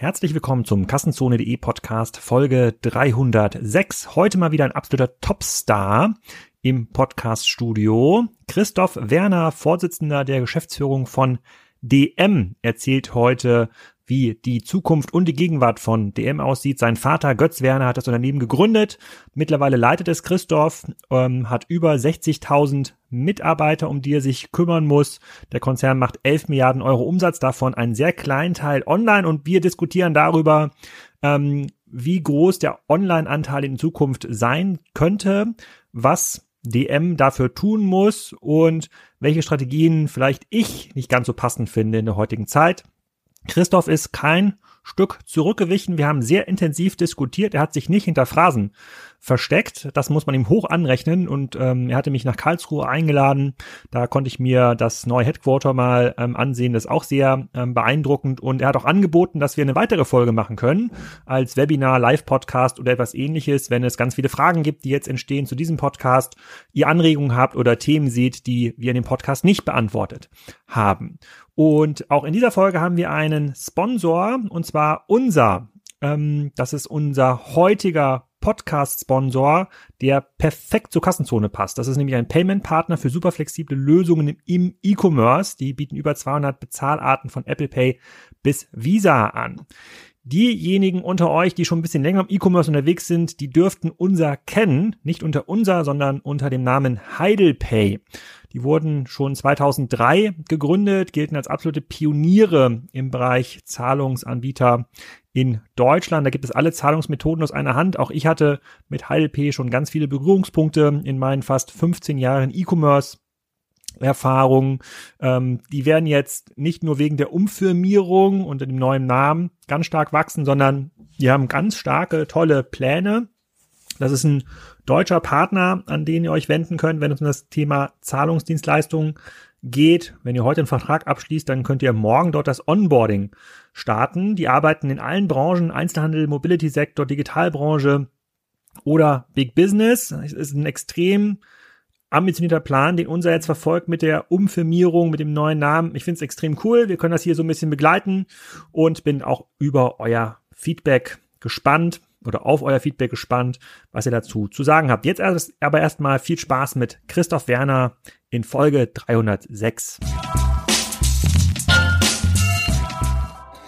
Herzlich willkommen zum Kassenzone.de Podcast Folge 306. Heute mal wieder ein absoluter Topstar im Podcaststudio. Christoph Werner, Vorsitzender der Geschäftsführung von DM, erzählt heute, wie die Zukunft und die Gegenwart von DM aussieht. Sein Vater Götz Werner hat das Unternehmen gegründet. Mittlerweile leitet es Christoph, ähm, hat über 60.000 Mitarbeiter, um die er sich kümmern muss. Der Konzern macht 11 Milliarden Euro Umsatz, davon einen sehr kleinen Teil online und wir diskutieren darüber, ähm, wie groß der Online-Anteil in Zukunft sein könnte, was DM dafür tun muss und welche Strategien vielleicht ich nicht ganz so passend finde in der heutigen Zeit. Christoph ist kein Stück zurückgewichen. Wir haben sehr intensiv diskutiert. Er hat sich nicht hinter Phrasen versteckt. Das muss man ihm hoch anrechnen. Und ähm, er hatte mich nach Karlsruhe eingeladen. Da konnte ich mir das neue Headquarter mal ähm, ansehen. Das ist auch sehr ähm, beeindruckend. Und er hat auch angeboten, dass wir eine weitere Folge machen können als Webinar, Live-Podcast oder etwas ähnliches, wenn es ganz viele Fragen gibt, die jetzt entstehen zu diesem Podcast, ihr Anregungen habt oder Themen seht, die wir in dem Podcast nicht beantwortet haben. Und auch in dieser Folge haben wir einen Sponsor, und zwar unser. Ähm, das ist unser heutiger Podcast-Sponsor, der perfekt zur Kassenzone passt. Das ist nämlich ein Payment-Partner für super flexible Lösungen im E-Commerce. Die bieten über 200 Bezahlarten von Apple Pay bis Visa an. Diejenigen unter euch, die schon ein bisschen länger im E-Commerce unterwegs sind, die dürften unser kennen, nicht unter unser, sondern unter dem Namen HeidelPay. Die wurden schon 2003 gegründet, gelten als absolute Pioniere im Bereich Zahlungsanbieter in Deutschland. Da gibt es alle Zahlungsmethoden aus einer Hand. Auch ich hatte mit HeidelP schon ganz viele Berührungspunkte in meinen fast 15 Jahren E-Commerce. Erfahrung. Ähm, die werden jetzt nicht nur wegen der Umfirmierung unter dem neuen Namen ganz stark wachsen, sondern die haben ganz starke, tolle Pläne. Das ist ein deutscher Partner, an den ihr euch wenden könnt, wenn es um das Thema Zahlungsdienstleistungen geht. Wenn ihr heute einen Vertrag abschließt, dann könnt ihr morgen dort das Onboarding starten. Die arbeiten in allen Branchen, Einzelhandel, Mobility-Sektor, Digitalbranche oder Big Business. Es ist ein extrem ambitionierter Plan, den unser jetzt verfolgt mit der Umfirmierung, mit dem neuen Namen. Ich finde es extrem cool. Wir können das hier so ein bisschen begleiten und bin auch über euer Feedback gespannt oder auf euer Feedback gespannt, was ihr dazu zu sagen habt. Jetzt aber erstmal viel Spaß mit Christoph Werner in Folge 306.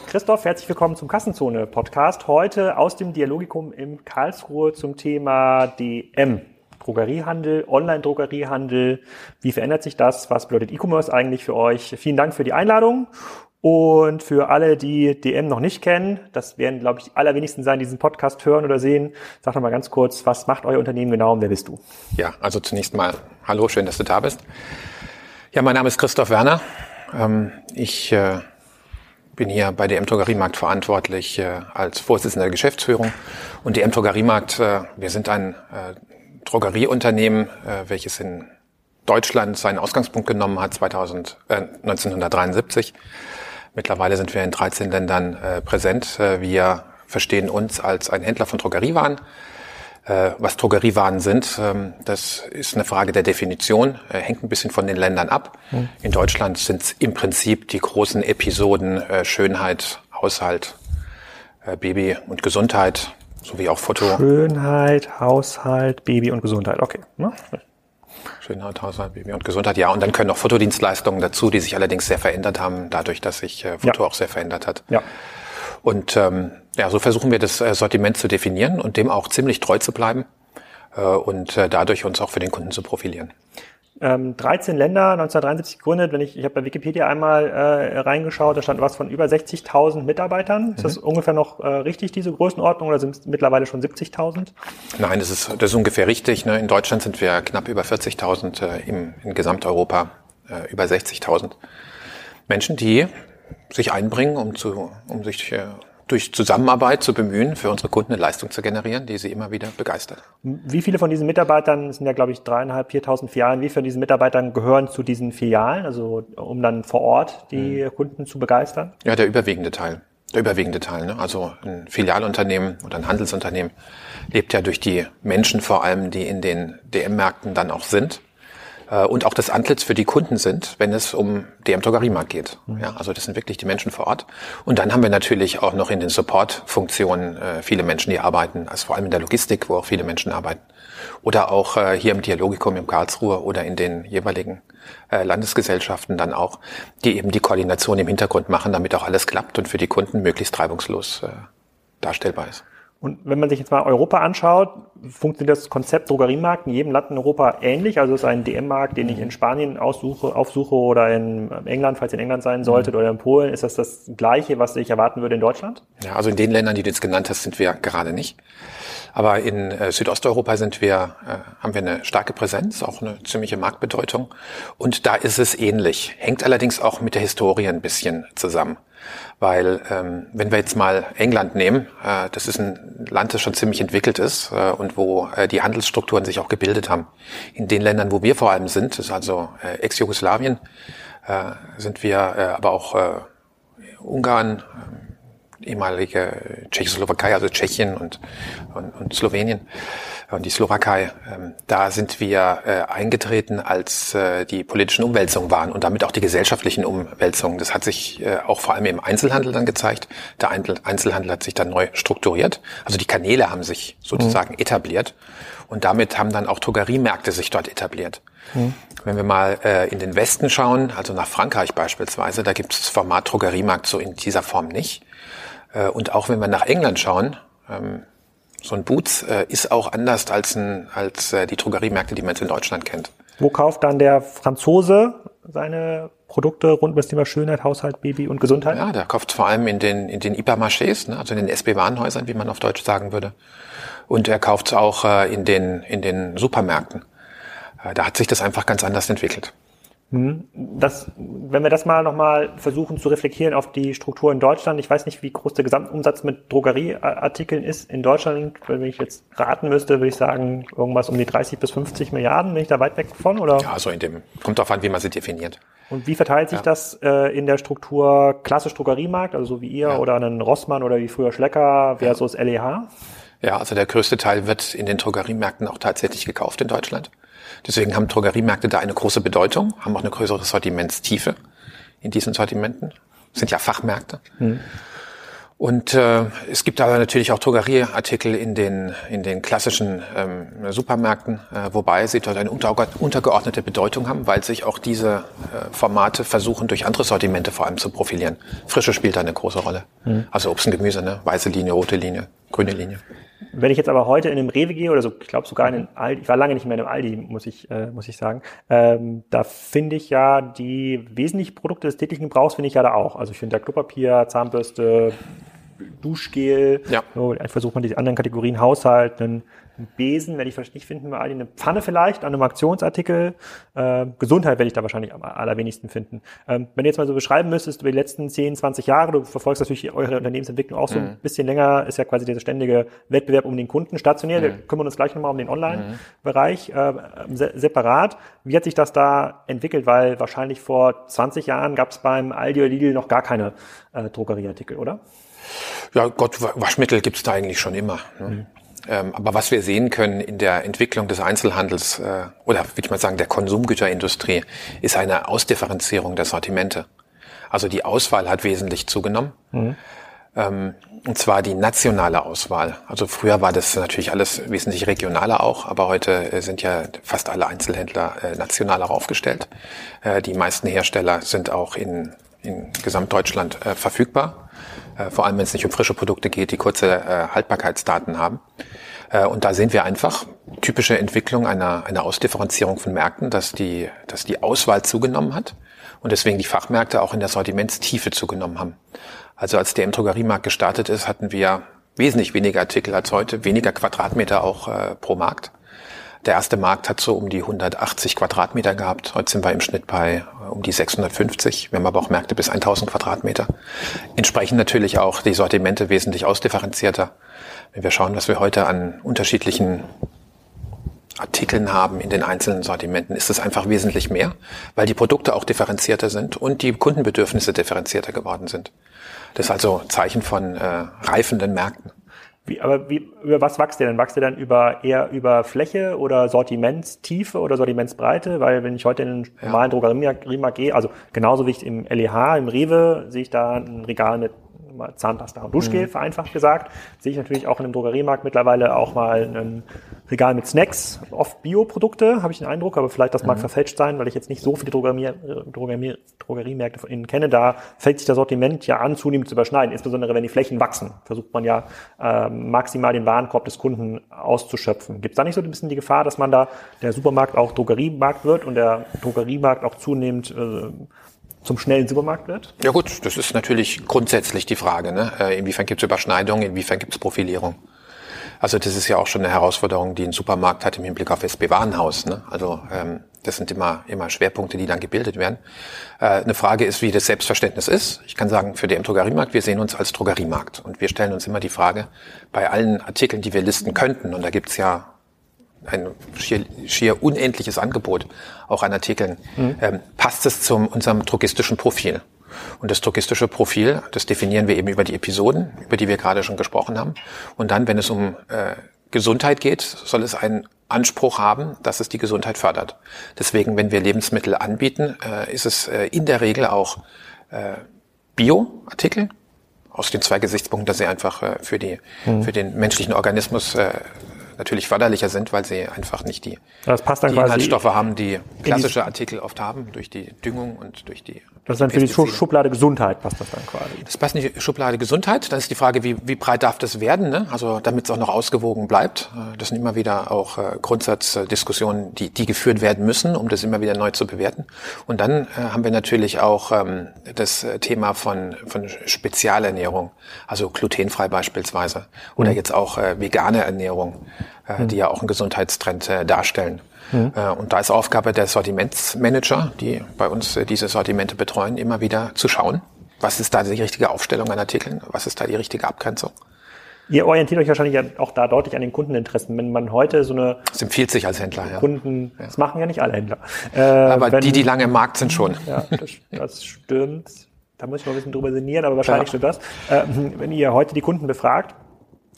Christoph, herzlich willkommen zum Kassenzone Podcast. Heute aus dem Dialogikum im Karlsruhe zum Thema DM. Drogeriehandel, Online-Drogeriehandel. Wie verändert sich das? Was bedeutet E-Commerce eigentlich für euch? Vielen Dank für die Einladung. Und für alle, die DM noch nicht kennen, das werden, glaube ich, allerwenigsten sein, die diesen Podcast hören oder sehen. Sag doch mal ganz kurz, was macht euer Unternehmen genau und wer bist du? Ja, also zunächst mal, hallo, schön, dass du da bist. Ja, mein Name ist Christoph Werner. Ähm, ich äh, bin hier bei DM Drogeriemarkt verantwortlich äh, als Vorsitzender der Geschäftsführung. Und DM Drogeriemarkt, äh, wir sind ein Drogerieunternehmen, welches in Deutschland seinen Ausgangspunkt genommen hat 2000, äh, 1973 Mittlerweile sind wir in 13 Ländern äh, präsent. Äh, wir verstehen uns als ein Händler von Drogeriewaren. Äh, was Drogeriewaren sind, ähm, das ist eine Frage der Definition, äh, hängt ein bisschen von den Ländern ab. Mhm. In Deutschland sind es im Prinzip die großen Episoden äh, Schönheit, Haushalt, äh, Baby und Gesundheit, sowie auch Foto. Schönheit, Haushalt, Baby und Gesundheit, okay. Ne? Schönheit, Haushalt, Baby und Gesundheit, ja. Und dann können noch Fotodienstleistungen dazu, die sich allerdings sehr verändert haben, dadurch, dass sich äh, Foto ja. auch sehr verändert hat. Ja. Und ähm, ja, so versuchen wir das äh, Sortiment zu definieren und dem auch ziemlich treu zu bleiben äh, und äh, dadurch uns auch für den Kunden zu profilieren ähm, 13 Länder, 1973 gegründet. Wenn ich, ich habe bei Wikipedia einmal äh, reingeschaut, da stand was von über 60.000 Mitarbeitern. Mhm. Ist das mhm. ungefähr noch äh, richtig, diese Größenordnung, oder sind es mittlerweile schon 70.000? Nein, das ist, das ist ungefähr richtig. Ne? In Deutschland sind wir knapp über 40.000, äh, im, in Gesamteuropa äh, über 60.000 Menschen, die sich einbringen, um, zu, um sich äh, durch Zusammenarbeit zu bemühen, für unsere Kunden eine Leistung zu generieren, die sie immer wieder begeistert. Wie viele von diesen Mitarbeitern, sind ja glaube ich dreieinhalb, viertausend Filialen, wie viele von diesen Mitarbeitern gehören zu diesen Filialen, also um dann vor Ort die mhm. Kunden zu begeistern? Ja, der überwiegende Teil. Der überwiegende Teil. Ne? Also ein Filialunternehmen oder ein Handelsunternehmen lebt ja durch die Menschen vor allem, die in den DM-Märkten dann auch sind. Äh, und auch das Antlitz für die Kunden sind, wenn es um DM Drogeriemarkt geht. Mhm. Ja, also das sind wirklich die Menschen vor Ort. Und dann haben wir natürlich auch noch in den Support-Funktionen äh, viele Menschen, die arbeiten, also vor allem in der Logistik, wo auch viele Menschen arbeiten. Oder auch äh, hier im Dialogikum im Karlsruhe oder in den jeweiligen äh, Landesgesellschaften dann auch, die eben die Koordination im Hintergrund machen, damit auch alles klappt und für die Kunden möglichst reibungslos äh, darstellbar ist. Und wenn man sich jetzt mal Europa anschaut, funktioniert das Konzept Drogeriemarkt in jedem Land in Europa ähnlich? Also ist ein DM-Markt, den ich in Spanien aussuche, aufsuche oder in England, falls ihr in England sein solltet, mhm. oder in Polen, ist das das Gleiche, was ich erwarten würde in Deutschland? Ja, also in den Ländern, die du jetzt genannt hast, sind wir gerade nicht. Aber in äh, Südosteuropa sind wir, äh, haben wir eine starke Präsenz, auch eine ziemliche Marktbedeutung. Und da ist es ähnlich. Hängt allerdings auch mit der Historie ein bisschen zusammen. Weil ähm, wenn wir jetzt mal England nehmen, äh, das ist ein Land, das schon ziemlich entwickelt ist äh, und wo äh, die Handelsstrukturen sich auch gebildet haben. In den Ländern, wo wir vor allem sind, das ist also äh, Ex-Jugoslawien, äh, sind wir äh, aber auch äh, Ungarn, ehemalige Tschechoslowakei, also Tschechien und, und, und Slowenien und die Slowakei, ähm, da sind wir äh, eingetreten, als äh, die politischen Umwälzungen waren und damit auch die gesellschaftlichen Umwälzungen. Das hat sich äh, auch vor allem im Einzelhandel dann gezeigt. Der Einzelhandel hat sich dann neu strukturiert. Also die Kanäle haben sich sozusagen mhm. etabliert und damit haben dann auch Drogeriemärkte sich dort etabliert. Mhm. Wenn wir mal äh, in den Westen schauen, also nach Frankreich beispielsweise, da gibt es das Format Drogeriemarkt so in dieser Form nicht. Äh, und auch wenn wir nach England schauen, ähm, so ein Boots äh, ist auch anders als, ein, als äh, die Drogeriemärkte, die man jetzt in Deutschland kennt. Wo kauft dann der Franzose seine Produkte rund um das Thema Schönheit, Haushalt, Baby und Gesundheit? Ja, der kauft vor allem in den, in den Hypermarchés, ne, also in den SB-Warenhäusern, wie man auf Deutsch sagen würde. Und er kauft auch äh, in, den, in den Supermärkten. Äh, da hat sich das einfach ganz anders entwickelt. Hm. Das, wenn wir das mal nochmal versuchen zu reflektieren auf die Struktur in Deutschland, ich weiß nicht, wie groß der Gesamtumsatz mit Drogerieartikeln ist in Deutschland. Wenn ich jetzt raten müsste, würde ich sagen, irgendwas um die 30 bis 50 Milliarden. Bin ich da weit weg von? Oder? Ja, so in dem, kommt darauf an, wie man sie definiert. Und wie verteilt sich ja. das äh, in der Struktur klassisch Drogeriemarkt, also so wie ihr ja. oder einen Rossmann oder wie früher Schlecker versus ja. LEH? Ja, also der größte Teil wird in den Drogeriemärkten auch tatsächlich gekauft in Deutschland. Deswegen haben Drogeriemärkte da eine große Bedeutung, haben auch eine größere Sortimentstiefe in diesen Sortimenten. Das sind ja Fachmärkte. Mhm. Und äh, es gibt aber natürlich auch Drogerieartikel in den, in den klassischen ähm, Supermärkten, äh, wobei sie dort eine untergeordnete Bedeutung haben, weil sich auch diese äh, Formate versuchen, durch andere Sortimente vor allem zu profilieren. Frische spielt da eine große Rolle. Mhm. Also Obst und Gemüse, ne? weiße Linie, rote Linie, grüne Linie. Wenn ich jetzt aber heute in einem Rewe gehe oder so, ich glaube sogar in einem Aldi, ich war lange nicht mehr in einem Aldi, muss ich, äh, muss ich sagen, ähm, da finde ich ja die wesentlichen Produkte des täglichen Gebrauchs finde ich ja da auch. Also ich finde da Klopapier, Zahnbürste, Duschgel, ja. so, versucht man die anderen Kategorien Haushalt, einen ein Besen werde ich nicht finden bei Aldi, eine Pfanne vielleicht, Animationsartikel, äh, Gesundheit werde ich da wahrscheinlich am allerwenigsten finden. Ähm, wenn du jetzt mal so beschreiben müsstest, über die letzten 10, 20 Jahre, du verfolgst natürlich eure Unternehmensentwicklung auch so mhm. ein bisschen länger, ist ja quasi dieser ständige Wettbewerb um den Kunden stationär, mhm. wir kümmern uns gleich nochmal um den Online-Bereich äh, se separat. Wie hat sich das da entwickelt? Weil wahrscheinlich vor 20 Jahren gab es beim Aldi oder Lidl noch gar keine äh, Drogerieartikel, oder? Ja, Gott, Waschmittel gibt's da eigentlich schon immer. Ne? Mhm. Ähm, aber was wir sehen können in der Entwicklung des Einzelhandels äh, oder würde ich mal sagen der Konsumgüterindustrie, ist eine Ausdifferenzierung der Sortimente. Also die Auswahl hat wesentlich zugenommen. Mhm. Ähm, und zwar die nationale Auswahl. Also früher war das natürlich alles wesentlich regionaler auch, aber heute äh, sind ja fast alle Einzelhändler äh, nationaler aufgestellt. Die meisten Hersteller sind auch in, in Gesamtdeutschland verfügbar. Äh, vor allem wenn es nicht um frische Produkte geht, die kurze äh, Haltbarkeitsdaten haben. Äh, und da sehen wir einfach typische Entwicklung einer, einer Ausdifferenzierung von Märkten, dass die, dass die Auswahl zugenommen hat und deswegen die Fachmärkte auch in der Sortimentstiefe zugenommen haben. Also als der im Drogeriemarkt gestartet ist, hatten wir wesentlich weniger Artikel als heute, weniger Quadratmeter auch pro Markt. Der erste Markt hat so um die 180 Quadratmeter gehabt. Heute sind wir im Schnitt bei äh, um die 650. Wir haben aber auch Märkte bis 1000 Quadratmeter. Entsprechend natürlich auch die Sortimente wesentlich ausdifferenzierter. Wenn wir schauen, was wir heute an unterschiedlichen Artikeln haben in den einzelnen Sortimenten, ist es einfach wesentlich mehr, weil die Produkte auch differenzierter sind und die Kundenbedürfnisse differenzierter geworden sind. Das ist also Zeichen von äh, reifenden Märkten. Wie, aber wie, über was wächst ihr denn? Wächst ihr dann über eher über Fläche oder Sortimentstiefe oder Sortimentsbreite? Weil wenn ich heute in den normalen ja. Drogeriemarkt gehe, also genauso wie ich im LEH, im Rewe, sehe ich da ein Regal mit Zahnpasta und Duschgel, mhm. vereinfacht gesagt. Sehe ich natürlich auch in einem Drogeriemarkt mittlerweile auch mal ein Regal mit Snacks, oft Bioprodukte, habe ich den Eindruck, aber vielleicht das mag mhm. verfälscht sein, weil ich jetzt nicht so viele Drogerie, Drogerie, Drogeriemärkte von innen kenne. Da fällt sich das Sortiment ja an, zunehmend zu überschneiden, insbesondere wenn die Flächen wachsen. Versucht man ja äh, maximal den Warenkorb des Kunden auszuschöpfen. Gibt es da nicht so ein bisschen die Gefahr, dass man da der Supermarkt auch Drogeriemarkt wird und der Drogeriemarkt auch zunehmend äh, zum schnellen Supermarkt wird? Ja gut, das ist natürlich grundsätzlich die Frage. Ne? Äh, inwiefern gibt es Überschneidungen, inwiefern gibt es Profilierung? Also das ist ja auch schon eine Herausforderung, die ein Supermarkt hat im Hinblick auf SB Warenhaus. Ne? Also ähm, das sind immer, immer Schwerpunkte, die dann gebildet werden. Äh, eine Frage ist, wie das Selbstverständnis ist. Ich kann sagen, für den Drogeriemarkt, wir sehen uns als Drogeriemarkt. Und wir stellen uns immer die Frage, bei allen Artikeln, die wir listen könnten, und da gibt's ja ein schier, schier unendliches Angebot auch an Artikeln, mhm. ähm, passt es zu unserem drogistischen Profil. Und das drogistische Profil, das definieren wir eben über die Episoden, über die wir gerade schon gesprochen haben. Und dann, wenn es um äh, Gesundheit geht, soll es einen Anspruch haben, dass es die Gesundheit fördert. Deswegen, wenn wir Lebensmittel anbieten, äh, ist es äh, in der Regel auch äh, Bio-Artikel, aus den zwei Gesichtspunkten, dass sie einfach äh, für, die, mhm. für den menschlichen Organismus äh, natürlich förderlicher sind, weil sie einfach nicht die, die Inhaltsstoffe haben, die klassische Artikel oft haben, durch die Düngung und durch die das ist dann für die Schublade Gesundheit passt das dann quasi. Das passt nicht in die Schublade Gesundheit. Dann ist die Frage, wie, wie breit darf das werden? Ne? Also damit es auch noch ausgewogen bleibt. Äh, das sind immer wieder auch äh, Grundsatzdiskussionen, die, die geführt werden müssen, um das immer wieder neu zu bewerten. Und dann äh, haben wir natürlich auch ähm, das Thema von, von Spezialernährung, also glutenfrei beispielsweise. Oder mhm. jetzt auch äh, vegane Ernährung, äh, mhm. die ja auch einen Gesundheitstrend äh, darstellen. Mhm. Und da ist Aufgabe der Sortimentsmanager, die bei uns äh, diese Sortimente betreuen, immer wieder zu schauen, was ist da die richtige Aufstellung an Artikeln, was ist da die richtige Abgrenzung. Ihr orientiert euch wahrscheinlich auch da deutlich an den Kundeninteressen. Wenn man heute so eine... Das empfiehlt sich als Händler, ja. Kunden, das machen ja nicht alle Händler. Äh, aber wenn, die, die lange im Markt sind schon. Ja, das, das stimmt. Da muss ich noch ein bisschen drüber sinnieren, aber wahrscheinlich ja. stimmt das. Äh, wenn ihr heute die Kunden befragt,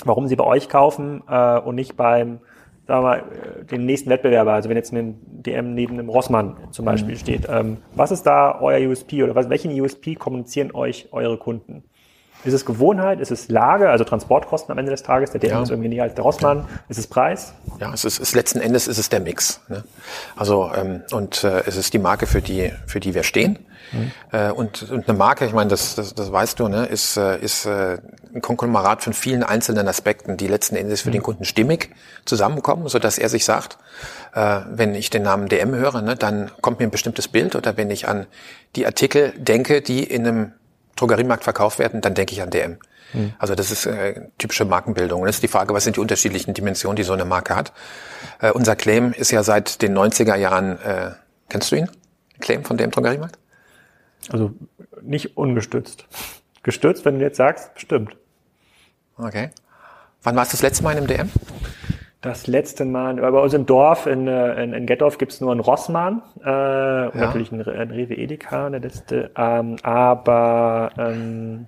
warum sie bei euch kaufen äh, und nicht beim sagen wir mal, äh, den nächsten Wettbewerber, also wenn jetzt ein DM neben einem Rossmann zum Beispiel mhm. steht, ähm, was ist da euer USP oder was, welchen USP kommunizieren euch eure Kunden? Ist es Gewohnheit? Ist es Lage, also Transportkosten am Ende des Tages? Der DM ja. ist irgendwie näher als der Rossmann. Ist es Preis? Ja, es ist, es letzten Endes ist es der Mix. Ne? Also ähm, und äh, es ist die Marke, für die für die wir stehen. Mhm. Äh, und, und eine Marke, ich meine, das, das, das weißt du, ne, ist, äh, ist äh, ein Konglomerat von vielen einzelnen Aspekten, die letzten Endes für mhm. den Kunden stimmig zusammenkommen, so dass er sich sagt, äh, wenn ich den Namen DM höre, ne, dann kommt mir ein bestimmtes Bild oder wenn ich an die Artikel denke, die in einem Drogeriemarkt verkauft werden, dann denke ich an DM. Mhm. Also das ist äh, typische Markenbildung. Und das ist die Frage, was sind die unterschiedlichen Dimensionen, die so eine Marke hat. Äh, unser Claim ist ja seit den 90er Jahren, äh, kennst du ihn? Claim von DM Drogeriemarkt? Also nicht ungestützt. Gestützt, wenn du jetzt sagst, bestimmt. Okay. Wann warst du das letzte Mal in einem DM? Das letzte Mal, bei uns im Dorf in, äh, in, in Gettorf gibt's nur einen Rossmann, äh, ja. natürlich einen, einen Rewe Edeka, der letzte, ähm, aber ähm,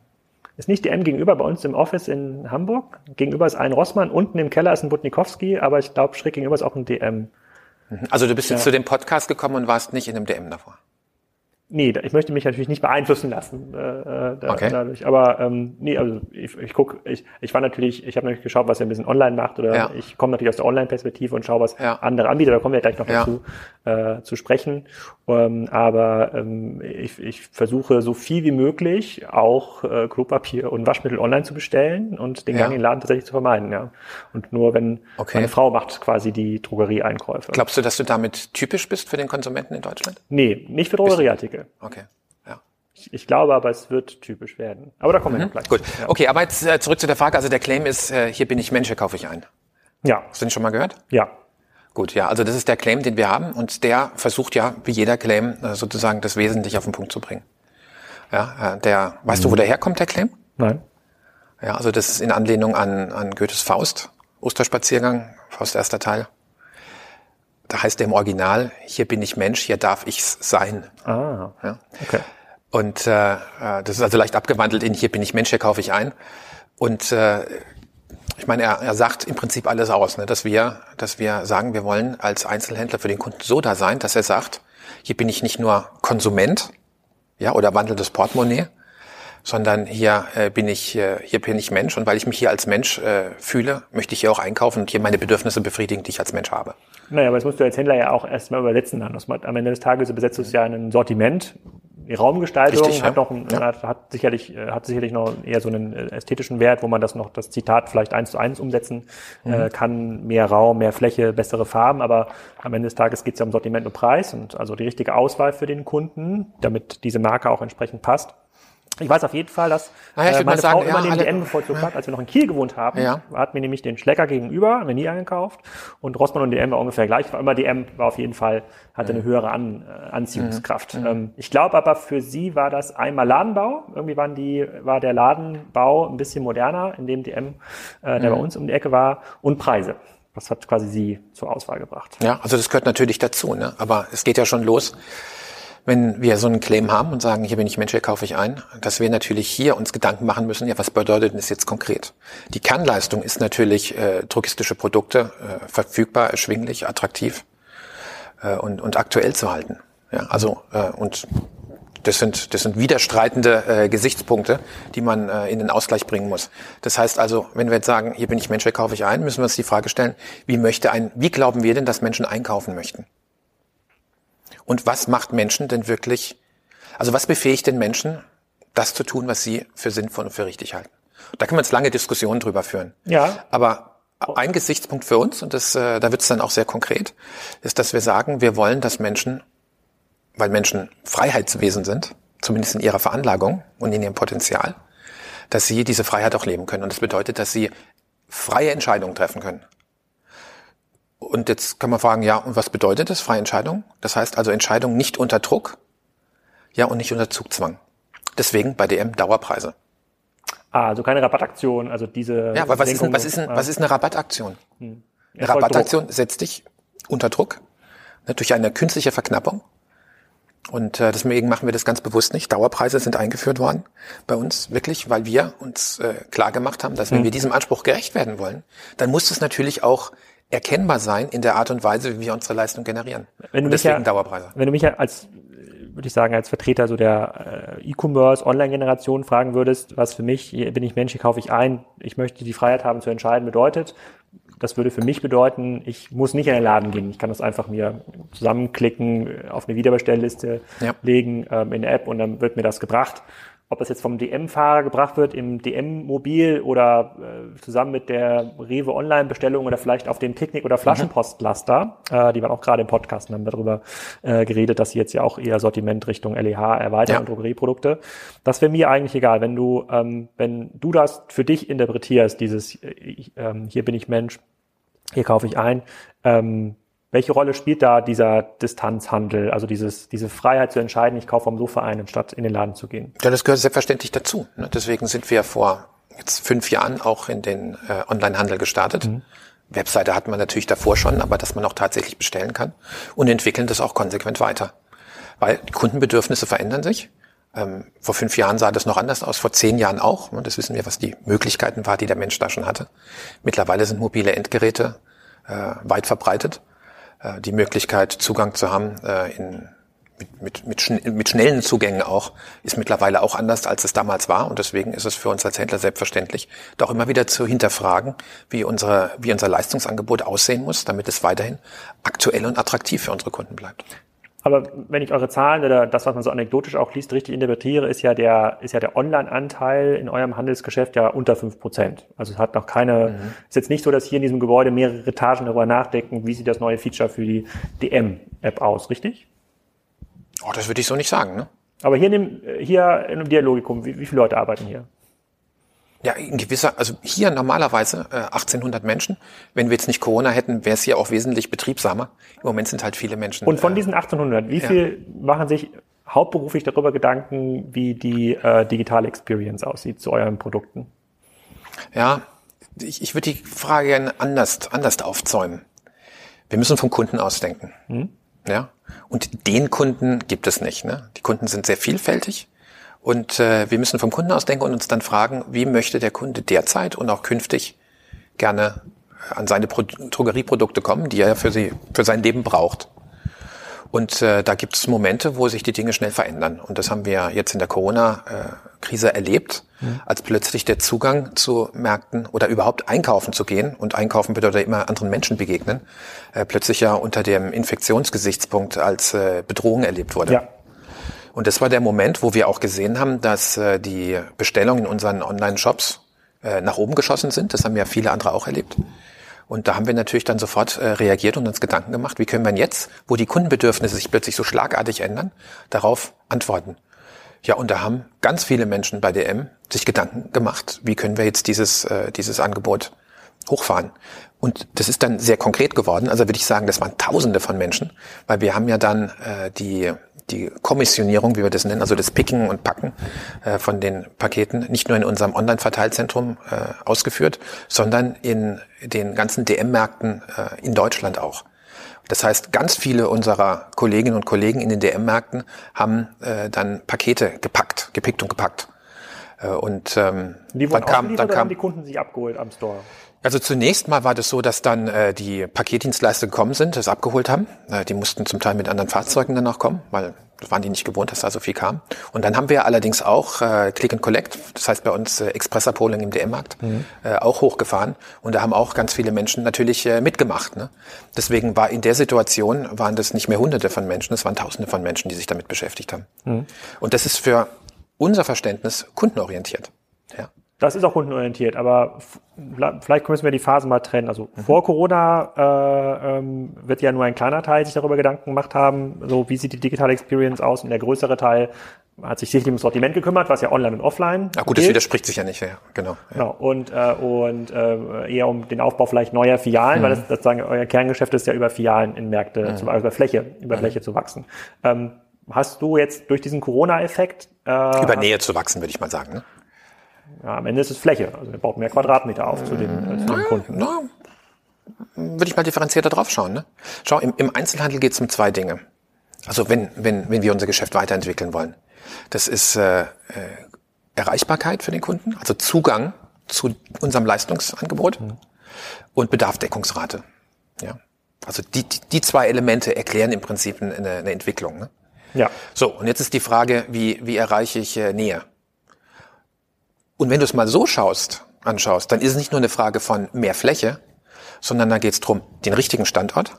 ist nicht DM gegenüber bei uns im Office in Hamburg. Gegenüber ist ein Rossmann, unten im Keller ist ein Butnikowski, aber ich glaube, schräg gegenüber ist auch ein DM. Also du bist ja. jetzt zu dem Podcast gekommen und warst nicht in einem DM davor? Nee, ich möchte mich natürlich nicht beeinflussen lassen äh, äh, da, okay. dadurch. Aber ähm, nee, also ich, ich guck, ich, ich war natürlich, ich habe natürlich geschaut, was er ein bisschen online macht oder ja. ich komme natürlich aus der Online-Perspektive und schaue, was ja. andere anbieten. Da kommen wir gleich noch ja. dazu äh, zu sprechen. Ähm, aber ähm, ich, ich versuche so viel wie möglich auch äh, Klopapier und Waschmittel online zu bestellen und den Gang in den Laden tatsächlich zu vermeiden. Ja. Und nur wenn okay. meine Frau macht quasi die Drogerieeinkäufe. Glaubst du, dass du damit typisch bist für den Konsumenten in Deutschland? Nee, nicht für Drogerieartikel. Okay. Ja. Ich, ich glaube aber, es wird typisch werden. Aber da kommen wir mhm. gleich. Gut. Ja. Okay, aber jetzt äh, zurück zu der Frage. Also der Claim ist, äh, hier bin ich Mensch, hier kaufe ich ein. Ja. Hast du den schon mal gehört? Ja. Gut, ja, also das ist der Claim, den wir haben und der versucht ja, wie jeder Claim, äh, sozusagen das Wesentliche auf den Punkt zu bringen. Ja, äh, der, weißt mhm. du, wo mhm. der herkommt, der Claim? Nein. Ja, also das ist in Anlehnung an, an Goethes Faust, Osterspaziergang, Faust erster Teil. Da heißt er im Original, hier bin ich Mensch, hier darf ich's sein. Ah, ja. okay. Und äh, äh das ist also leicht abgewandelt in hier bin ich Mensch, hier kaufe ich ein. Und äh, ich meine, er, er sagt im Prinzip alles aus, ne? dass wir, dass wir sagen, wir wollen als Einzelhändler für den Kunden so da sein, dass er sagt, hier bin ich nicht nur Konsument, ja, oder wandelndes Portemonnaie, sondern hier äh, bin ich äh, hier bin ich Mensch und weil ich mich hier als Mensch äh, fühle, möchte ich hier auch einkaufen und hier meine Bedürfnisse befriedigen, die ich als Mensch habe. Naja, aber das musst du als Händler ja auch erstmal übersetzen dann. Am Ende des Tages besetzt du es ja ein Sortiment. Die Raumgestaltung Richtig, hat ja. noch ein, ja. hat, hat, sicherlich äh, hat sicherlich noch eher so einen äh, ästhetischen Wert, wo man das noch das Zitat vielleicht eins zu eins umsetzen mhm. äh, kann. Mehr Raum, mehr Fläche, bessere Farben, aber am Ende des Tages geht es ja um Sortiment und Preis und also die richtige Auswahl für den Kunden, damit diese Marke auch entsprechend passt. Ich weiß auf jeden Fall, dass naja, ich äh, meine sagen, Frau immer ja, den DM bevorzugt ja. hat. Als wir noch in Kiel gewohnt haben, ja. hat mir nämlich den Schlecker gegenüber, haben wir nie eingekauft. Und Rossmann und DM war ungefähr gleich. War immer DM war auf jeden Fall, hatte eine höhere An, äh, Anziehungskraft. Mhm. Ähm, ich glaube aber für sie war das einmal Ladenbau. Irgendwie waren die, war der Ladenbau ein bisschen moderner, in dem DM, äh, der mhm. bei uns um die Ecke war, und Preise. Das hat quasi sie zur Auswahl gebracht. Ja, also das gehört natürlich dazu, ne? Aber es geht ja schon los wenn wir so einen Claim haben und sagen, hier bin ich Mensch, hier kaufe ich ein, dass wir natürlich hier uns Gedanken machen müssen, ja, was bedeutet das jetzt konkret? Die Kernleistung ist natürlich äh, drogistische Produkte äh, verfügbar, erschwinglich, attraktiv äh, und, und aktuell zu halten. Ja, also äh, und das sind, das sind widerstreitende äh, Gesichtspunkte, die man äh, in den Ausgleich bringen muss. Das heißt also, wenn wir jetzt sagen, hier bin ich Mensch, hier kaufe ich ein, müssen wir uns die Frage stellen, wie möchte ein, wie glauben wir denn, dass Menschen einkaufen möchten? Und was macht Menschen denn wirklich, also was befähigt den Menschen, das zu tun, was sie für sinnvoll und für richtig halten? Da kann man jetzt lange Diskussionen drüber führen. Ja. Aber ein Gesichtspunkt für uns, und das, äh, da wird es dann auch sehr konkret, ist, dass wir sagen, wir wollen, dass Menschen, weil Menschen Freiheitswesen sind, zumindest in ihrer Veranlagung und in ihrem Potenzial, dass sie diese Freiheit auch leben können. Und das bedeutet, dass sie freie Entscheidungen treffen können. Und jetzt kann man fragen, ja, und was bedeutet das, freie Entscheidung? Das heißt also Entscheidung nicht unter Druck, ja, und nicht unter Zugzwang. Deswegen bei DM Dauerpreise. Ah, also keine Rabattaktion, also diese. Ja, aber was ist, ein, was, ist ein, was ist eine Rabattaktion? Hm. Eine Rabattaktion setzt dich unter Druck ne, durch eine künstliche Verknappung. Und äh, deswegen machen wir das ganz bewusst nicht. Dauerpreise sind eingeführt worden bei uns, wirklich, weil wir uns äh, klar gemacht haben, dass wenn hm. wir diesem Anspruch gerecht werden wollen, dann muss es natürlich auch erkennbar sein in der Art und Weise, wie wir unsere Leistung generieren. Wenn du und deswegen ja, Dauerpreise. Wenn du mich ja als würde ich sagen, als Vertreter so der äh, E-Commerce, Online-Generation fragen würdest, was für mich, bin ich Mensch, hier kaufe ich ein, ich möchte die Freiheit haben zu entscheiden, bedeutet, das würde für mich bedeuten, ich muss nicht in den Laden gehen. Ich kann das einfach mir zusammenklicken, auf eine Wiederbestellliste ja. legen ähm, in der App und dann wird mir das gebracht ob das jetzt vom DM-Fahrer gebracht wird im DM-Mobil oder äh, zusammen mit der Rewe Online-Bestellung oder vielleicht auf dem Picknick- oder Flaschenpostlaster. Mhm. Äh, die waren auch gerade im Podcast und haben darüber äh, geredet, dass sie jetzt ja auch eher Sortiment Richtung LEH erweitern ja. und Drogerieprodukte. Das wäre mir eigentlich egal, wenn du, ähm, wenn du das für dich interpretierst, dieses äh, ähm, hier bin ich Mensch, hier kaufe ich ein, ähm, welche Rolle spielt da dieser Distanzhandel, also dieses, diese Freiheit zu entscheiden, ich kaufe vom Sofa ein, anstatt in den Laden zu gehen? Ja, das gehört selbstverständlich dazu. Ne? Deswegen sind wir vor jetzt fünf Jahren auch in den äh, Online-Handel gestartet. Mhm. Webseite hat man natürlich davor schon, aber dass man auch tatsächlich bestellen kann und entwickeln das auch konsequent weiter. Weil die Kundenbedürfnisse verändern sich. Ähm, vor fünf Jahren sah das noch anders aus, vor zehn Jahren auch. Und das wissen wir, was die Möglichkeiten war, die der Mensch da schon hatte. Mittlerweile sind mobile Endgeräte äh, weit verbreitet äh, die Möglichkeit, Zugang zu haben äh, in, mit, mit, mit, schn mit schnellen Zugängen auch, ist mittlerweile auch anders, als es damals war. Und deswegen ist es für uns als Händler selbstverständlich, doch immer wieder zu hinterfragen, wie, unsere, wie unser Leistungsangebot aussehen muss, damit es weiterhin aktuell und attraktiv für unsere Kunden bleibt. Aber wenn ich eure Zahlen oder das, was man so anekdotisch auch liest, richtig interpretiere, ist ja der, ist ja der Online-Anteil in eurem Handelsgeschäft ja unter fünf Prozent. Also es hat noch keine, mhm. ist jetzt nicht so, dass hier in diesem Gebäude mehrere Etagen darüber nachdenken, wie sieht das neue Feature für die DM-App aus, richtig? Oh, das würde ich so nicht sagen, ne? Aber hier, in dem, hier in Dialogikum, wie, wie viele Leute arbeiten hier? Ja, in gewisser, also hier normalerweise äh, 1800 Menschen. Wenn wir jetzt nicht Corona hätten, wäre es hier auch wesentlich betriebsamer. Im Moment sind halt viele Menschen. Und von äh, diesen 1800, wie ja. viel machen sich hauptberuflich darüber Gedanken, wie die äh, digitale Experience aussieht zu euren Produkten? Ja, ich, ich würde die Frage gerne anders, anders aufzäumen. Wir müssen vom Kunden ausdenken. Hm? Ja. Und den Kunden gibt es nicht. Ne? Die Kunden sind sehr vielfältig. Und äh, wir müssen vom Kunden aus denken und uns dann fragen, wie möchte der Kunde derzeit und auch künftig gerne an seine Pro Drogerieprodukte kommen, die er für, sie, für sein Leben braucht. Und äh, da gibt es Momente, wo sich die Dinge schnell verändern. Und das haben wir jetzt in der Corona-Krise erlebt, mhm. als plötzlich der Zugang zu Märkten oder überhaupt einkaufen zu gehen, und einkaufen bedeutet immer anderen Menschen begegnen, äh, plötzlich ja unter dem Infektionsgesichtspunkt als äh, Bedrohung erlebt wurde. Ja. Und das war der Moment, wo wir auch gesehen haben, dass äh, die Bestellungen in unseren Online-Shops äh, nach oben geschossen sind. Das haben ja viele andere auch erlebt. Und da haben wir natürlich dann sofort äh, reagiert und uns Gedanken gemacht, wie können wir jetzt, wo die Kundenbedürfnisse sich plötzlich so schlagartig ändern, darauf antworten. Ja, und da haben ganz viele Menschen bei DM sich Gedanken gemacht, wie können wir jetzt dieses, äh, dieses Angebot hochfahren. Und das ist dann sehr konkret geworden. Also würde ich sagen, das waren Tausende von Menschen, weil wir haben ja dann äh, die die Kommissionierung, wie wir das nennen, also das Picken und Packen äh, von den Paketen, nicht nur in unserem Online-Verteilzentrum äh, ausgeführt, sondern in den ganzen DM-Märkten äh, in Deutschland auch. Das heißt, ganz viele unserer Kolleginnen und Kollegen in den DM-Märkten haben äh, dann Pakete gepackt, gepickt und gepackt. Äh, und ähm, die wurden dann kam, dann kam, haben die Kunden sich abgeholt am Store? Also zunächst mal war das so, dass dann äh, die Paketdienstleister gekommen sind, das abgeholt haben. Äh, die mussten zum Teil mit anderen Fahrzeugen dann auch kommen, weil das waren die nicht gewohnt, dass da so viel kam. Und dann haben wir allerdings auch äh, Click and Collect, das heißt bei uns äh, Expressabholung im DM-Markt, mhm. äh, auch hochgefahren. Und da haben auch ganz viele Menschen natürlich äh, mitgemacht. Ne? Deswegen war in der Situation, waren das nicht mehr Hunderte von Menschen, es waren Tausende von Menschen, die sich damit beschäftigt haben. Mhm. Und das ist für unser Verständnis kundenorientiert. Ja. Das ist auch kundenorientiert, aber vielleicht müssen wir die Phasen mal trennen. Also mhm. vor Corona äh, ähm, wird ja nur ein kleiner Teil sich darüber Gedanken gemacht haben, so wie sieht die digitale Experience aus und der größere Teil hat sich sicherlich ums Sortiment gekümmert, was ja online und offline. Ach gut, gilt. das widerspricht sich ja nicht, ja, genau. Ja. Genau und äh, und äh, eher um den Aufbau vielleicht neuer Filialen, mhm. weil das sozusagen euer Kerngeschäft ist ja über Filialen in Märkte, mhm. zu, also über Fläche, über mhm. Fläche zu wachsen. Ähm, hast du jetzt durch diesen Corona-Effekt äh, über Nähe zu wachsen, würde ich mal sagen. Ne? Ja, am Ende ist es Fläche. Also er baut mehr Quadratmeter auf zu den, äh, zu den Kunden. Na, würde ich mal differenzierter drauf schauen. Ne? Schau, im, im Einzelhandel geht es um zwei Dinge. Also wenn, wenn, wenn wir unser Geschäft weiterentwickeln wollen. Das ist äh, äh, Erreichbarkeit für den Kunden, also Zugang zu unserem Leistungsangebot mhm. und Bedarfdeckungsrate. Ja. Also die, die, die zwei Elemente erklären im Prinzip eine, eine Entwicklung. Ne? Ja. So, und jetzt ist die Frage, wie, wie erreiche ich äh, Nähe? Und wenn du es mal so schaust, anschaust, dann ist es nicht nur eine Frage von mehr Fläche, sondern da geht es darum, den richtigen Standort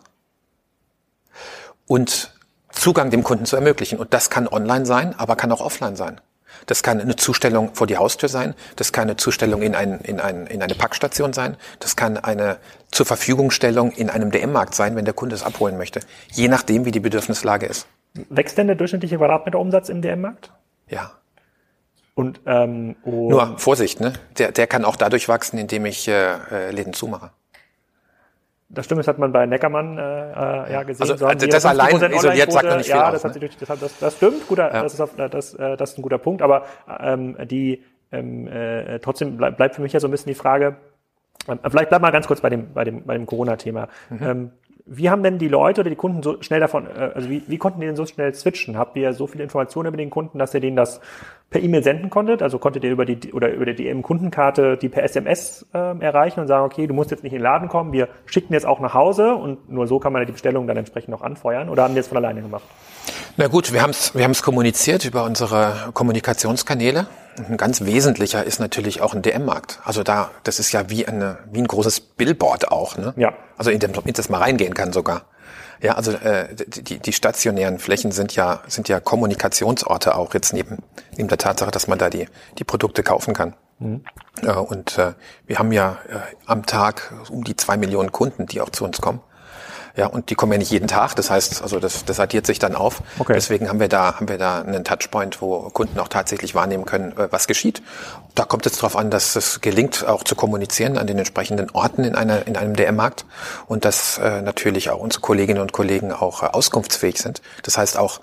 und Zugang dem Kunden zu ermöglichen. Und das kann online sein, aber kann auch offline sein. Das kann eine Zustellung vor die Haustür sein, das kann eine Zustellung in, ein, in, ein, in eine Packstation sein, das kann eine zur Verfügungstellung in einem DM-Markt sein, wenn der Kunde es abholen möchte, je nachdem, wie die Bedürfnislage ist. Wächst denn der durchschnittliche Quadratmeterumsatz im DM-Markt? Ja. Und, ähm, und Nur Vorsicht, ne? Der, der kann auch dadurch wachsen, indem ich äh, äh Läden zumache. Das stimmt, das hat man bei Neckermann äh, äh ja gesehen. Also, so also das allein isoliert sagt noch nicht viel ja, aus, das, hat sich durch, das, das, das stimmt, guter, ja. das, ist auf, das, äh, das ist ein guter Punkt. Aber ähm, die ähm, äh, trotzdem bleib, bleibt für mich ja so ein bisschen die Frage. Äh, vielleicht bleib mal ganz kurz bei dem bei dem bei dem Corona-Thema. Mhm. Ähm, wie haben denn die Leute oder die Kunden so schnell davon, äh, also wie, wie konnten die denn so schnell switchen? Habt ihr so viele Informationen über den Kunden, dass ihr denen das per E-Mail senden konntet? Also konntet ihr über die oder über die DM-Kundenkarte die per SMS äh, erreichen und sagen, okay, du musst jetzt nicht in den Laden kommen, wir schicken jetzt auch nach Hause und nur so kann man die Bestellung dann entsprechend noch anfeuern oder haben die es von alleine gemacht? Na gut, wir haben es wir haben's kommuniziert über unsere Kommunikationskanäle. Ein ganz wesentlicher ist natürlich auch ein DM-Markt. Also da, das ist ja wie, eine, wie ein großes Billboard auch. Ne? Ja. Also in, dem, in das mal reingehen kann sogar. Ja, also äh, die, die stationären Flächen sind ja sind ja Kommunikationsorte auch jetzt neben neben der Tatsache, dass man da die die Produkte kaufen kann. Mhm. Äh, und äh, wir haben ja äh, am Tag um die zwei Millionen Kunden, die auch zu uns kommen. Ja, und die kommen ja nicht jeden Tag. Das heißt, also das, das addiert sich dann auf. Okay. Deswegen haben wir da, haben wir da einen Touchpoint, wo Kunden auch tatsächlich wahrnehmen können, äh, was geschieht. Da kommt es darauf an, dass es gelingt, auch zu kommunizieren an den entsprechenden Orten in einer, in einem DM-Markt und dass äh, natürlich auch unsere Kolleginnen und Kollegen auch äh, auskunftsfähig sind. Das heißt auch,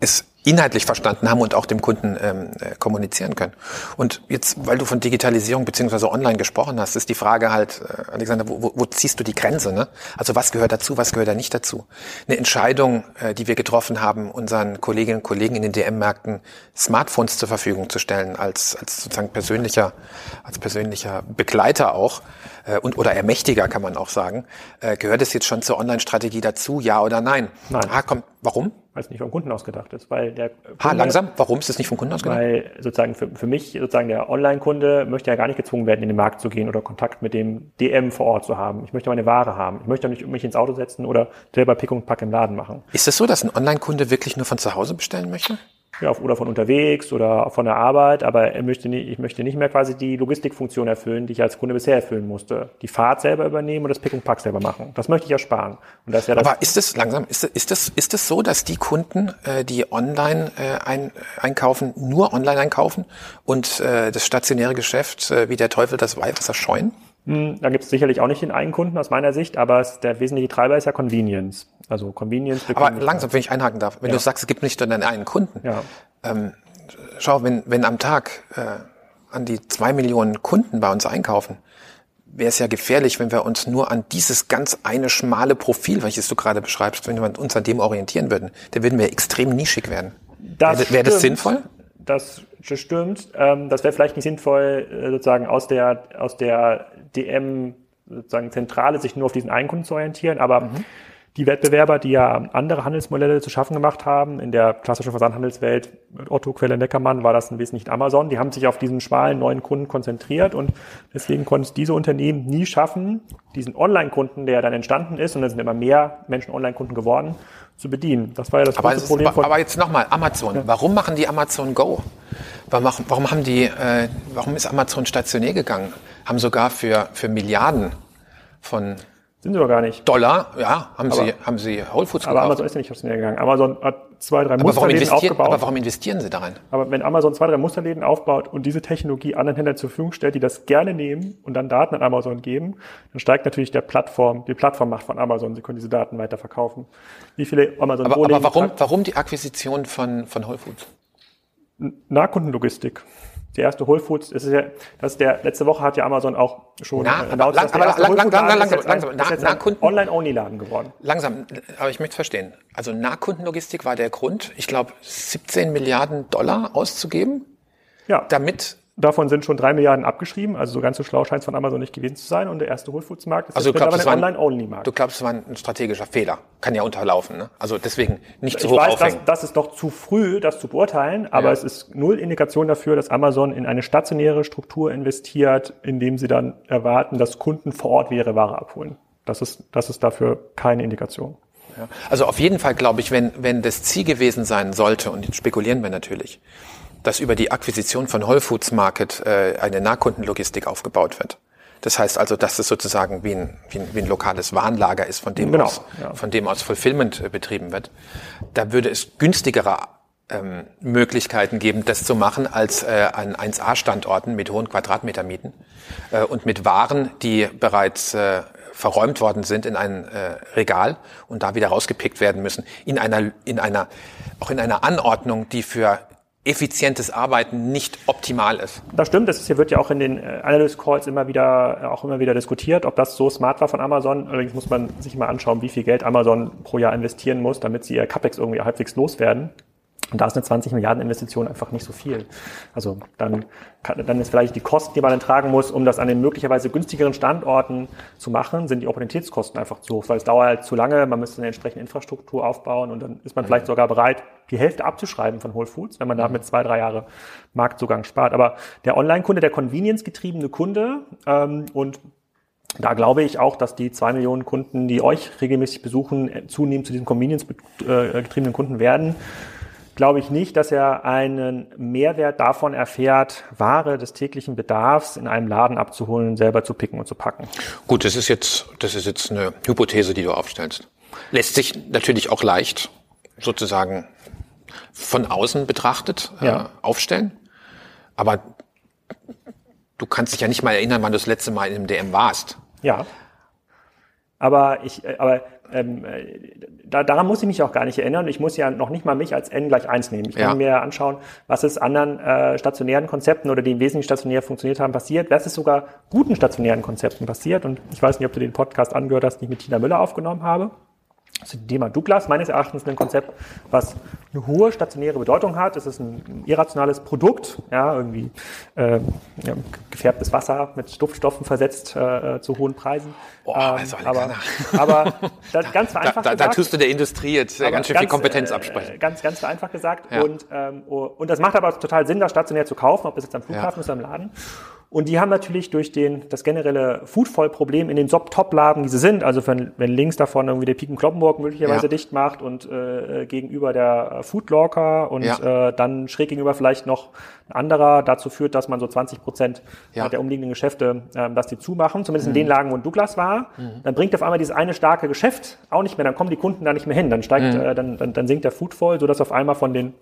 es inhaltlich verstanden haben und auch dem Kunden ähm, äh, kommunizieren können. Und jetzt, weil du von Digitalisierung beziehungsweise online gesprochen hast, ist die Frage halt, äh, Alexander, wo, wo, ziehst du die Grenze? Ne? Also was gehört dazu, was gehört da nicht dazu? Eine Entscheidung, äh, die wir getroffen haben, unseren Kolleginnen und Kollegen in den DM-Märkten Smartphones zur Verfügung zu stellen, als, als sozusagen persönlicher, als persönlicher Begleiter auch, äh, und oder Ermächtiger kann man auch sagen, äh, gehört es jetzt schon zur Online-Strategie dazu, ja oder nein? Nein. Ah, komm, warum? weil es nicht vom Kunden ausgedacht ist. Weil der Kunde, Ha, langsam. Warum ist es nicht vom Kunden ausgedacht? Weil sozusagen für, für mich, sozusagen der Online-Kunde möchte ja gar nicht gezwungen werden, in den Markt zu gehen oder Kontakt mit dem DM vor Ort zu haben. Ich möchte meine Ware haben. Ich möchte nicht mich ins Auto setzen oder selber Pick und Pack im Laden machen. Ist es so, dass ein Online-Kunde wirklich nur von zu Hause bestellen möchte? Ja, oder von unterwegs oder von der Arbeit, aber er möchte nicht, ich möchte nicht mehr quasi die Logistikfunktion erfüllen, die ich als Kunde bisher erfüllen musste. Die Fahrt selber übernehmen und das Pick und Pack selber machen. Das möchte ich ersparen. Und das ist ja das Aber ist es langsam, ist, ist es ist es so, dass die Kunden, äh, die online äh, ein, einkaufen, nur online einkaufen und äh, das stationäre Geschäft äh, wie der Teufel das Weihwasser scheuen? Hm, Da gibt es sicherlich auch nicht den einen Kunden aus meiner Sicht, aber der wesentliche Treiber ist ja Convenience. Also Convenience. Aber langsam, wenn ich einhaken darf, wenn Ja. du sagst, es gibt nicht nur den einen Kunden. Ja. Ähm, schau, wenn, wenn am Tag äh, an die zwei Millionen Kunden bei uns einkaufen, wäre es ja gefährlich, wenn wir uns nur an dieses ganz eine schmale Profil, welches du gerade beschreibst, wenn wir uns an dem orientieren würden, dann würden wir extrem nischig werden. Das Wäre wäre das sinnvoll? Das das stimmt. Ähm, das wäre vielleicht nicht sinnvoll, äh, sozusagen aus der, aus der DM sozusagen Zentrale sich nur auf diesen einen Kunden zu orientieren, aber Mhm. die Wettbewerber, die ja andere Handelsmodelle zu schaffen gemacht haben, in der klassischen Versandhandelswelt, Otto, Quelle, Neckermann, war das ein wesentlich Amazon, die haben sich auf diesen schmalen neuen Kunden konzentriert und deswegen konnten es diese Unternehmen nie schaffen, diesen Online-Kunden, der dann entstanden ist, und da sind immer mehr Menschen Online-Kunden geworden, zu bedienen. Das war ja das Aber, große ist, Problem aber, von aber jetzt nochmal, Amazon. Warum machen die Amazon Go? Warum, warum haben die, äh, warum ist Amazon stationär gegangen? Haben sogar für, für Milliarden von sind sie doch gar nicht. Dollar, ja, haben Aber- sie, haben sie Whole Foods Aber gekauft. Amazon ist ja nicht Meer gegangen. Amazon hat zwei, drei aber, warum Musterläden investieren, aufgebaut. aber warum investieren sie da rein? Aber wenn Amazon zwei, drei Musterläden aufbaut und diese Technologie anderen Händlern zur Verfügung stellt, die das gerne nehmen und dann Daten an Amazon geben, dann steigt natürlich der Plattform, die Plattformmacht von Amazon. Sie können diese Daten weiter verkaufen. Wie viele Amazon Aber, aber warum, warum die Akquisition von, von Whole Foods? Nahkundenlogistik. Die erste Whole Foods, das ist ja, das ist der, letzte Woche hat ja Amazon auch schon Na, äh, lang- dass der lang- lang- ein- langsam, ist nach- jetzt ein Nahkunden- Online-Only-Laden geworden. Langsam, aber ich möchte verstehen. Also Nahkundenlogistik war der Grund, ich glaube, 17 Milliarden Dollar auszugeben, Ja. damit Davon sind schon drei Milliarden abgeschrieben, also so ganz so schlau scheint es von Amazon nicht gewesen zu sein. Und der erste Whole Foods Markt ist Also jetzt glaubst, das ein Online-Only-Markt. du glaubst, es war ein strategischer Fehler. Kann ja unterlaufen. Ne? Also deswegen nicht zu Ich hoch weiß, aufhängen. das ist noch zu früh, das zu beurteilen, aber Ja. es ist null Indikation dafür, dass Amazon in eine stationäre Struktur investiert, indem sie dann erwarten, dass Kunden vor Ort ihre Ware abholen. Das ist, das ist dafür keine Indikation. Ja. Also auf jeden Fall glaube ich, wenn, wenn das Ziel gewesen sein sollte, und jetzt spekulieren wir natürlich, dass über die Akquisition von Whole Foods Market äh, eine Nahkundenlogistik aufgebaut wird. Das heißt also, dass es sozusagen wie ein, wie ein, wie ein lokales Warenlager ist, von dem Genau, aus, ja. von dem aus Fulfillment äh, betrieben wird. Da würde es günstigere ähm, Möglichkeiten geben, das zu machen, als äh, an 1A-Standorten mit hohen Quadratmetermieten äh, und mit Waren, die bereits äh, verräumt worden sind in ein äh, Regal und da wieder rausgepickt werden müssen, in einer, in einer, auch in einer Anordnung, die für effizientes Arbeiten nicht optimal ist. Das stimmt, das hier wird ja auch in den äh, Analyst Calls immer wieder, äh, auch immer wieder diskutiert, ob das so smart war von Amazon. Allerdings muss man sich mal anschauen, wie viel Geld Amazon pro Jahr investieren muss, damit sie ihr CapEx irgendwie halbwegs loswerden. Und da ist eine 20 Milliarden Investition einfach nicht so viel. Also dann, kann, dann ist vielleicht die Kosten, die man dann tragen muss, um das an den möglicherweise günstigeren Standorten zu machen, sind die Opportunitätskosten einfach zu hoch, weil es dauert halt zu lange, man müsste eine entsprechende Infrastruktur aufbauen und dann ist man vielleicht sogar bereit, die Hälfte abzuschreiben von Whole Foods, wenn man damit zwei, drei Jahre Marktzugang spart. Aber der Online-Kunde, der Convenience-getriebene Kunde ähm, und da glaube ich auch, dass die zwei Millionen Kunden, die euch regelmäßig besuchen, äh, zunehmend zu diesen Convenience-getriebenen Kunden werden. Glaube ich nicht, dass er einen Mehrwert davon erfährt, Ware des täglichen Bedarfs in einem Laden abzuholen, selber zu picken und zu packen. Gut, das ist jetzt, das ist jetzt eine Hypothese, die du aufstellst. Lässt sich natürlich auch leicht sozusagen von außen betrachtet äh, Ja. aufstellen. Aber du kannst dich ja nicht mal erinnern, wann du das letzte Mal in einem DM warst. Ja. Aber ich, äh, aber ähm, äh, da, daran muss ich mich auch gar nicht erinnern. Ich muss ja noch nicht mal mich als n gleich 1 nehmen. Ich kann Ja. mir anschauen, was ist anderen äh, stationären Konzepten oder die im Wesentlichen stationär funktioniert haben, passiert. Was ist sogar guten stationären Konzepten passiert. Und ich weiß nicht, ob du den Podcast angehört hast, den ich mit Tina Müller aufgenommen habe. Zu Thema Douglas, meines Erachtens ein Konzept, was eine hohe stationäre Bedeutung hat. Es ist ein irrationales Produkt, ja, irgendwie äh, ja, gefärbtes Wasser mit Duftstoffen versetzt äh, zu hohen Preisen. Oh, also aber, Alexander. aber das ganz Da, vereinfacht da, da gesagt, tust du der Industrie jetzt äh, ganz schön viel Kompetenz äh, absprechen. Ganz, ganz vereinfacht gesagt. Ja. Und, ähm, oh, und das macht aber total Sinn, das stationär zu kaufen, ob das jetzt am Flughafen Ja. ist oder im Laden. Und die haben natürlich durch den, das generelle Foodfall-Problem in den Top-Laden, die sie sind, also wenn, wenn links davon irgendwie der Piken Kloppenburg möglicherweise Ja. dicht macht und äh, gegenüber der äh, Foodlocker und Ja. äh, dann schräg gegenüber vielleicht noch ein anderer dazu führt, dass man so 20 Prozent Ja. der umliegenden Geschäfte, ähm, dass die zumachen, zumindest in den Lagen, wo ein Douglas war, dann bringt auf einmal dieses eine starke Geschäft auch nicht mehr, dann kommen die Kunden da nicht mehr hin, dann steigt, äh, dann, dann, dann sinkt der Foodfall, sodass auf einmal von den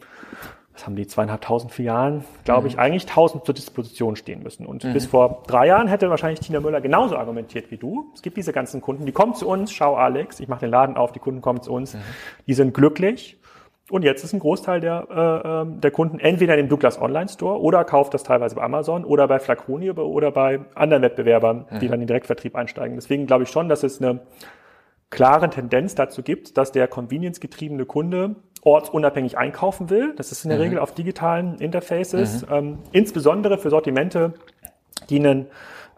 was haben die, zweieinhalbtausend Filialen, glaube ich, eigentlich tausend zur Disposition stehen müssen. Und bis vor drei Jahren hätte wahrscheinlich Tina Müller genauso argumentiert wie du. Es gibt diese ganzen Kunden, die kommen zu uns, schau Alex, ich mache den Laden auf, die Kunden kommen zu uns, die sind glücklich. Und jetzt ist ein Großteil der, äh, ähm, der Kunden entweder im Douglas Online Store oder kauft das teilweise bei Amazon oder bei Flaconi oder bei anderen Wettbewerbern, die dann in den Direktvertrieb einsteigen. Deswegen glaube ich schon, dass es eine klare Tendenz dazu gibt, dass der convenience-getriebene Kunde ortsunabhängig einkaufen will. Das ist in der Regel auf digitalen Interfaces, ähm, insbesondere für Sortimente, die, einen,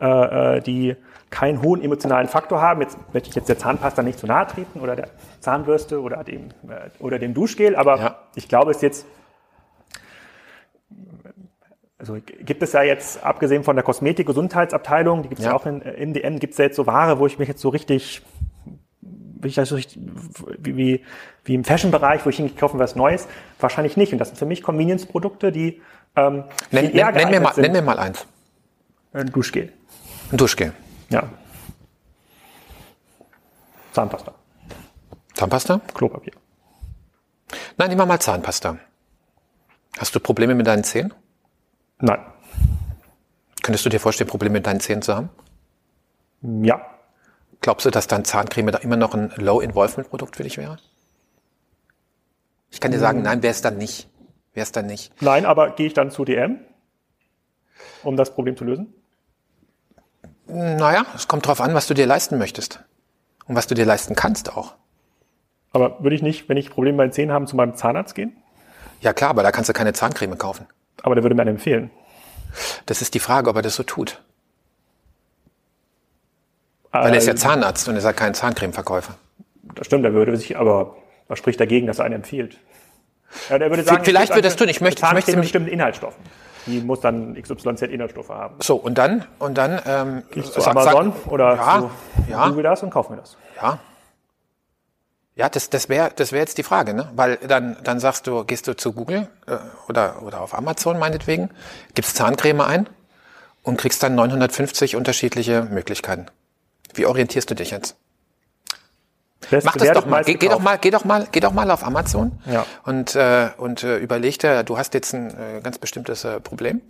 äh, äh, die keinen hohen emotionalen Faktor haben. Jetzt möchte ich jetzt der Zahnpasta nicht zu nahe treten oder der Zahnbürste oder dem, äh, oder dem Duschgel, aber Ja. ich glaube, es ist jetzt also gibt es ja jetzt, abgesehen von der Kosmetik-Gesundheitsabteilung, die gibt es ja. Ja. auch in, äh, im DM, gibt es ja jetzt so Ware, wo ich mich jetzt so richtig, wie, ich das so richtig wie, wie, wie im Fashion-Bereich, wo ich hingehe, kaufen was Neues, wahrscheinlich nicht. Und das sind für mich Convenience-Produkte, die ähm, Nenn, nenn, nenn, mir mal, sind. nenn mir mal eins. Ein Duschgel. Ein Duschgel. Ja. Zahnpasta. Zahnpasta? Klopapier. Nein, nehmen wir mal Zahnpasta. Hast du Probleme mit deinen Zähnen? Nein. Könntest du dir vorstellen, Probleme mit deinen Zähnen zu haben? Ja. Glaubst du, dass dein Zahncreme da immer noch ein Low-Involvement-Produkt für dich wäre? Ich kann dir sagen, nein, wäre es dann nicht. Wäre es dann nicht. Nein, aber gehe ich dann zu DM, um das Problem zu lösen? Naja, es kommt drauf an, was du dir leisten möchtest. Und was du dir leisten kannst auch. Aber würde ich nicht, wenn ich Probleme bei den Zähnen habe, zu meinem Zahnarzt gehen? Ja klar, aber da kannst du keine Zahncreme kaufen. Aber der würde mir einen empfehlen. Das ist die Frage, ob er das so tut. Weil er ist ja Zahnarzt und er ist ja kein Zahncremeverkäufer. Das stimmt, er würde sich, aber was spricht dagegen, dass er einen empfiehlt? Ja, der würde sagen, Vielleicht wird das tun. Ich möchte- ich möchte mit bestimmten Inhaltsstoffen. Die muss dann XYZ Inhaltsstoffe haben. So, und dann, und dann, ähm, Ich zu sag- Amazon sag- oder ja, zu ja, Google das und kauf mir das. ja. Ja, das, das wäre das wär jetzt die Frage, ne? Weil dann, dann sagst du, gehst du zu Google äh, oder, oder auf Amazon meinetwegen, gibst Zahncreme ein und kriegst dann 950 unterschiedliche Möglichkeiten. Wie orientierst du dich jetzt? Best Mach das doch mal. Geh, geh doch mal, geh doch mal, geh doch mal auf Amazon Ja. und äh, und äh, überleg dir, du hast jetzt ein äh, ganz bestimmtes äh, Problem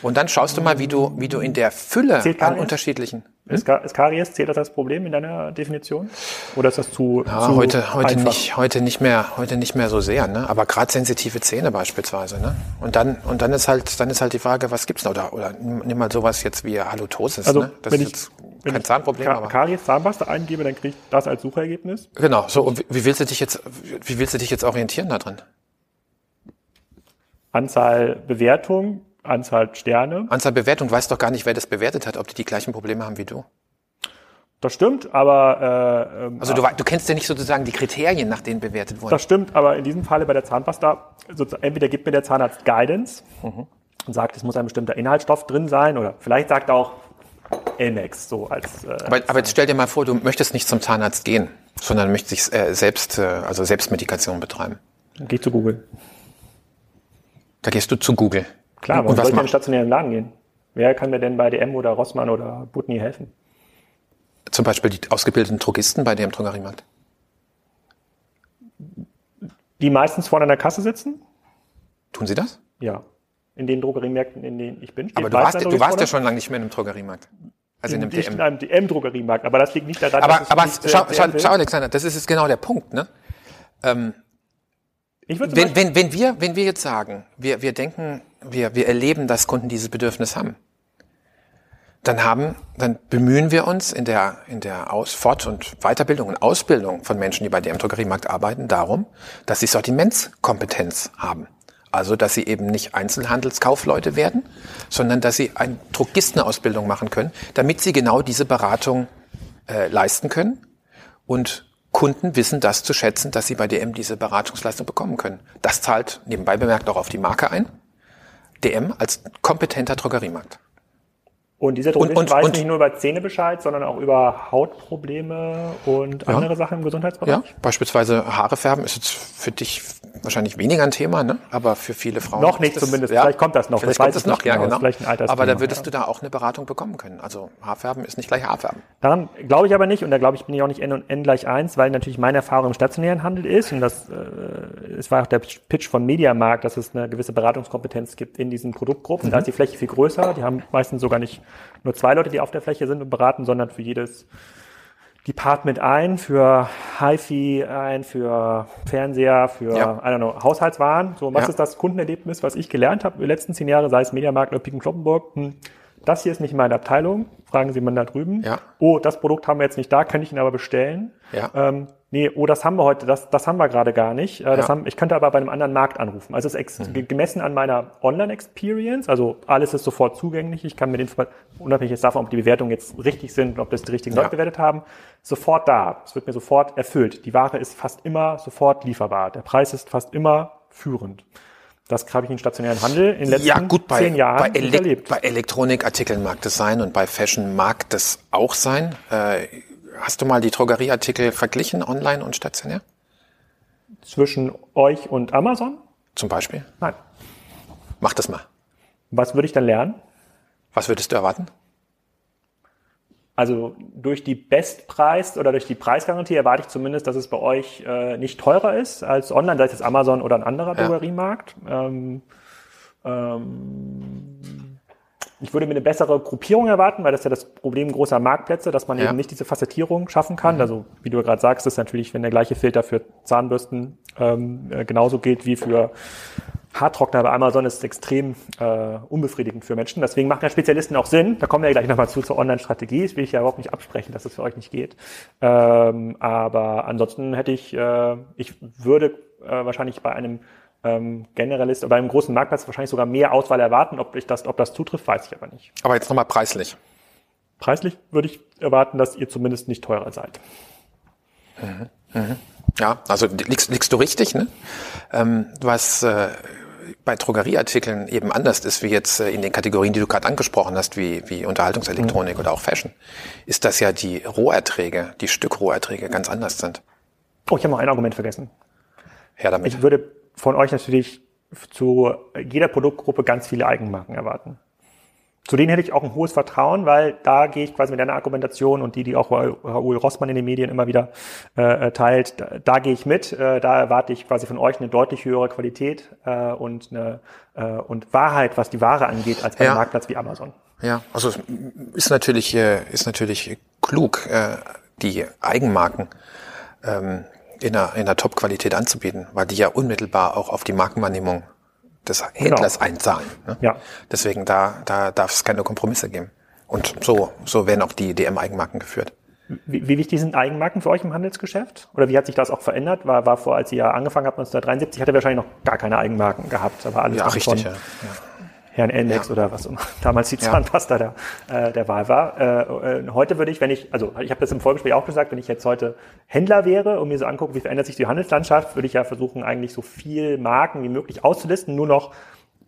und dann schaust du mal, wie du wie du in der Fülle an unterschiedlichen. Ist, Ka- ist Karies, zählt das als Problem in deiner Definition? Oder ist das zu, Ja, zu heute heute einfach? nicht heute nicht mehr heute nicht mehr so sehr, ne? Aber gerade sensitive Zähne beispielsweise, ne? Und dann und dann ist halt dann ist halt die Frage, was gibt's noch oder oder nimm mal sowas jetzt wie Halitosis, Also, ne? Das wenn ist ich, jetzt wenn kein ich Zahnproblem, Ka aber Karies Zahnpasta eingebe, dann kriege ich das als Suchergebnis. genau. So und wie, willst du dich jetzt wie willst du dich jetzt orientieren da drin? Anzahl Bewertung, Anzahl Sterne. Anzahl Bewertung, du weißt doch gar nicht, wer das bewertet hat, ob die die gleichen Probleme haben wie du. Das stimmt, aber äh, ähm, Also du, du kennst ja nicht sozusagen die Kriterien, nach denen bewertet wurden. Das stimmt, aber in diesem Falle bei der Zahnpasta, sozusagen, entweder gibt mir der Zahnarzt Guidance Mhm. und sagt, es muss ein bestimmter Inhaltsstoff drin sein, oder vielleicht sagt er auch Elmex, so als. Äh, aber, aber jetzt stell dir mal vor, du möchtest nicht zum Zahnarzt gehen, sondern möchtest äh, selbst, äh, also Selbstmedikation betreiben. dann geh ich zu Google. Da gehst du zu Google. Klar, und, warum und soll was ich in den machst stationären Laden gehen? Wer kann mir denn bei DM oder Rossmann oder Butni helfen? Zum Beispiel die ausgebildeten Drogisten bei im Drogeriemarkt. Die meistens vorne an der Kasse sitzen? Tun sie das? Ja. In den Drogeriemärkten, in denen ich bin. Aber du warst, du warst ja schon lange nicht mehr in einem Drogeriemarkt. Also in, einem DM. in einem DM-Drogeriemarkt. Aber das liegt nicht daran, aber, dass aber nicht, schau, äh, schau, schau, Alexander, das ist jetzt genau der Punkt. Ne? Ähm, ich wenn, wenn, wenn, wir, wenn wir jetzt sagen, wir, wir denken, wir, wir erleben, dass Kunden dieses Bedürfnis haben, dann haben, dann bemühen wir uns in der, in der Aus-, Fort- und Weiterbildung und Ausbildung von Menschen, die bei dem Drogeriemarkt arbeiten, darum, dass sie Sortimentskompetenz haben. Also, dass sie eben nicht Einzelhandelskaufleute werden, sondern dass sie eine Drogistenausbildung machen können, damit sie genau diese Beratung äh, leisten können und Kunden wissen das zu schätzen, dass sie bei DM diese Beratungsleistung bekommen können. Das zahlt nebenbei bemerkt auch auf die Marke ein. DM als kompetenter Drogeriemarkt. Und dieser Drogerist und, und, weiß und, nicht nur über Zähne Bescheid, sondern auch über Hautprobleme und andere ja, Sachen im Gesundheitsbereich? Ja, beispielsweise Haare färben ist jetzt für dich wahrscheinlich weniger ein Thema, ne? aber für viele Frauen. Noch nicht das, zumindest, ja, vielleicht kommt das noch. Vielleicht kommt das noch, ja genau. Vielleicht ein aber da würdest ja. du da auch eine Beratung bekommen können. Also Haarfärben ist nicht gleich Haarfärben. Daran glaube ich aber nicht und da glaube ich, bin ich auch nicht N und N gleich eins, weil natürlich meine Erfahrung im stationären Handel ist und das äh, es war auch der Pitch von Mediamarkt, dass es eine gewisse Beratungskompetenz gibt in diesen Produktgruppen. Mhm. Da ist die Fläche viel größer, die haben meistens sogar nicht nur zwei Leute, die auf der Fläche sind und beraten, sondern für jedes Department ein, für HiFi ein, für Fernseher, für, ja. I don't know, Haushaltswaren. So, was ja. ist das Kundenerlebnis, was ich gelernt habe in den letzten zehn Jahren, sei es Mediamarkt oder Piken Kloppenburg? Hm, das hier ist nicht meine Abteilung, fragen Sie mal da drüben. Ja. Oh, das Produkt haben wir jetzt nicht da, könnte ich Ihnen aber bestellen. Ja. Ähm, nee, oh, das haben wir heute, das, das haben wir gerade gar nicht. Äh, das ja. haben, ich könnte aber bei einem anderen Markt anrufen. Also es ist mhm. gemessen an meiner Online-Experience, also alles ist sofort zugänglich. Ich kann mit den, unabhängig jetzt davon, ob die Bewertungen jetzt richtig sind und ob das die richtigen ja. Leute bewertet haben, sofort da. Es wird mir sofort erfüllt. Die Ware ist fast immer sofort lieferbar. Der Preis ist fast immer führend. Das habe ich in stationären Handel in den letzten ja, gut, bei, zehn Jahren bei Elek erlebt. Bei Elektronikartikeln mag das sein und bei Fashion mag das auch sein. Äh, hast du mal die Drogerieartikel verglichen, online und stationär? Zwischen euch und Amazon? Zum Beispiel? Nein. Mach das mal. Was würde ich dann lernen? Was würdest du erwarten? Also durch die Bestpreis oder durch die Preisgarantie erwarte ich zumindest, dass es bei euch äh, nicht teurer ist als online, sei es jetzt Amazon oder ein anderer ja. Drogeriemarkt. Ähm, ähm, ich würde mir eine bessere Gruppierung erwarten, weil das ist ja das Problem großer Marktplätze, dass man ja. eben nicht diese Facettierung schaffen kann. Mhm. Also wie du gerade sagst, ist natürlich, wenn der gleiche Filter für Zahnbürsten ähm, äh, genauso gilt wie für Haartrockner bei Amazon ist extrem äh, unbefriedigend für Menschen. Deswegen machen ja Spezialisten auch Sinn. Da kommen wir ja gleich nochmal zu zur Online-Strategie. Das will ich ja überhaupt nicht absprechen, dass es das für euch nicht geht. Ähm, aber ansonsten hätte ich, äh, ich würde äh, wahrscheinlich bei einem ähm, Generalist, bei einem großen Marktplatz wahrscheinlich sogar mehr Auswahl erwarten. Ob ich das, ob das zutrifft, weiß ich aber nicht. Aber jetzt nochmal preislich. Preislich würde ich erwarten, dass ihr zumindest nicht teurer seid. Mhm. Mhm. Ja, also liegst, liegst du richtig, ne? Ähm, was äh, bei Drogerieartikeln eben anders ist, wie jetzt äh, in den Kategorien, die du gerade angesprochen hast, wie, wie Unterhaltungselektronik mhm. oder auch Fashion, ist, dass ja die Roherträge, die Stückroherträge ganz anders sind. Oh, ich habe noch ein Argument vergessen. Her damit. Ich würde von euch natürlich zu jeder Produktgruppe ganz viele Eigenmarken erwarten. Zu denen hätte ich auch ein hohes Vertrauen, weil da gehe ich quasi mit deiner Argumentation und die, die auch Raoul Rossmann in den Medien immer wieder äh, teilt, da, da gehe ich mit. Äh, da erwarte ich quasi von euch eine deutlich höhere Qualität äh, und eine äh, und Wahrheit, was die Ware angeht, als bei ja. einem Marktplatz wie Amazon. Ja, also ist natürlich äh, ist natürlich klug, äh, die Eigenmarken ähm, in einer, in einer Top-Qualität anzubieten, weil die ja unmittelbar auch auf die Markenwahrnehmung des Händlers genau. einzahlen. Ne? Ja. Deswegen da, da darf es keine Kompromisse geben. Und so, so werden auch die DM-Eigenmarken geführt. Wie, wie wichtig sind Eigenmarken für euch im Handelsgeschäft? Oder wie hat sich das auch verändert? War, war vor, als ihr ja angefangen habt, 1973, hatte wahrscheinlich noch gar keine Eigenmarken gehabt, aber alles ja, richtig, ja. ja. Herrn Endex ja. oder was immer damals die Zahnpasta ja. der, äh, der Wahl war. Äh, äh, heute würde ich, wenn ich, also ich habe das im Vorgespräch auch gesagt, wenn ich jetzt heute Händler wäre und mir so angucke, wie verändert sich die Handelslandschaft, würde ich ja versuchen, eigentlich so viel Marken wie möglich auszulisten, nur noch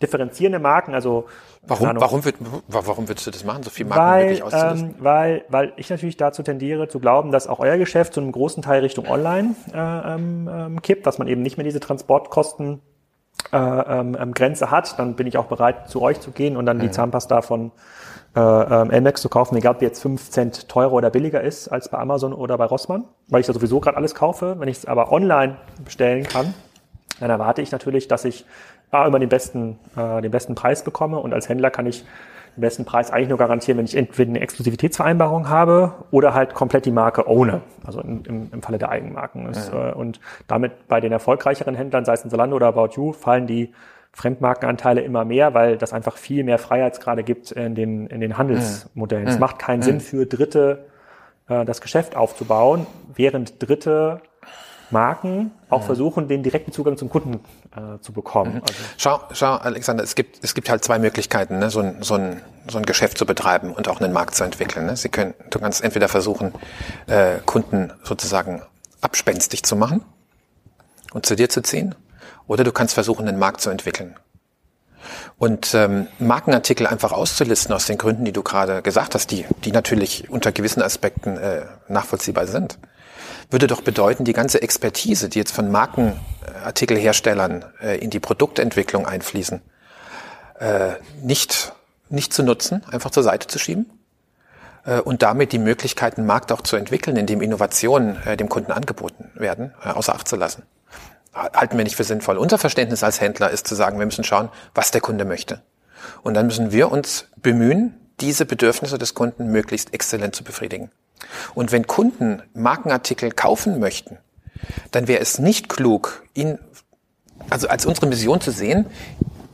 differenzierende Marken, also Warum, Ahnung, warum, wird, warum würdest du das machen, so viel Marken weil, wirklich auszulisten? Ähm, weil, weil ich natürlich dazu tendiere zu glauben, dass auch euer Geschäft zu einem großen Teil Richtung Online äh, ähm, ähm kippt, dass man eben nicht mehr diese Transportkosten äh, ähm, ähm, Grenze hat, dann bin ich auch bereit, zu euch zu gehen und dann mhm. die Zahnpasta von äh, ähm, Elmex zu kaufen, egal ob die jetzt fünf Cent teurer oder billiger ist als bei Amazon oder bei Rossmann, weil ich da sowieso gerade alles kaufe. Wenn ich es aber online bestellen kann, dann erwarte ich natürlich, dass ich A, immer den besten, äh, den besten Preis bekomme und als Händler kann ich den besten Preis eigentlich nur garantieren, wenn ich entweder eine Exklusivitätsvereinbarung habe oder halt komplett die Marke owne, also im, im, im Falle der Eigenmarken. Ist, ja. äh, und damit bei den erfolgreicheren Händlern, sei es in Zalando oder About You, fallen die Fremdmarkenanteile immer mehr, weil das einfach viel mehr Freiheitsgrade gibt in den, in den Handelsmodellen. Mhm. Es macht keinen mhm. Sinn für Dritte, äh, das Geschäft aufzubauen, während Dritte Marken auch mhm. versuchen, den direkten Zugang zum Kunden äh, zu bekommen. Mhm. Also schau, schau, Alexander, es gibt, es gibt halt zwei Möglichkeiten, ne? so, ein, so, ein, so ein Geschäft zu betreiben und auch einen Markt zu entwickeln. Ne? Sie können, du kannst entweder versuchen, äh, Kunden sozusagen abspenstig zu machen und zu dir zu ziehen, oder du kannst versuchen, einen Markt zu entwickeln. Und ähm, Markenartikel einfach auszulisten aus den Gründen, die du gerade gesagt hast, die, die natürlich unter gewissen Aspekten äh, nachvollziehbar sind würde doch bedeuten, die ganze Expertise, die jetzt von Markenartikelherstellern äh, in die Produktentwicklung einfließen, äh, nicht, nicht zu nutzen, einfach zur Seite zu schieben äh, und damit die Möglichkeit, einen Markt auch zu entwickeln, in dem Innovationen äh, dem Kunden angeboten werden, äh, außer Acht zu lassen. Halten wir nicht für sinnvoll. Unser Verständnis als Händler ist zu sagen, wir müssen schauen, was der Kunde möchte. Und dann müssen wir uns bemühen, diese Bedürfnisse des Kunden möglichst exzellent zu befriedigen. Und wenn Kunden Markenartikel kaufen möchten, dann wäre es nicht klug, ihn, also als unsere Mission zu sehen,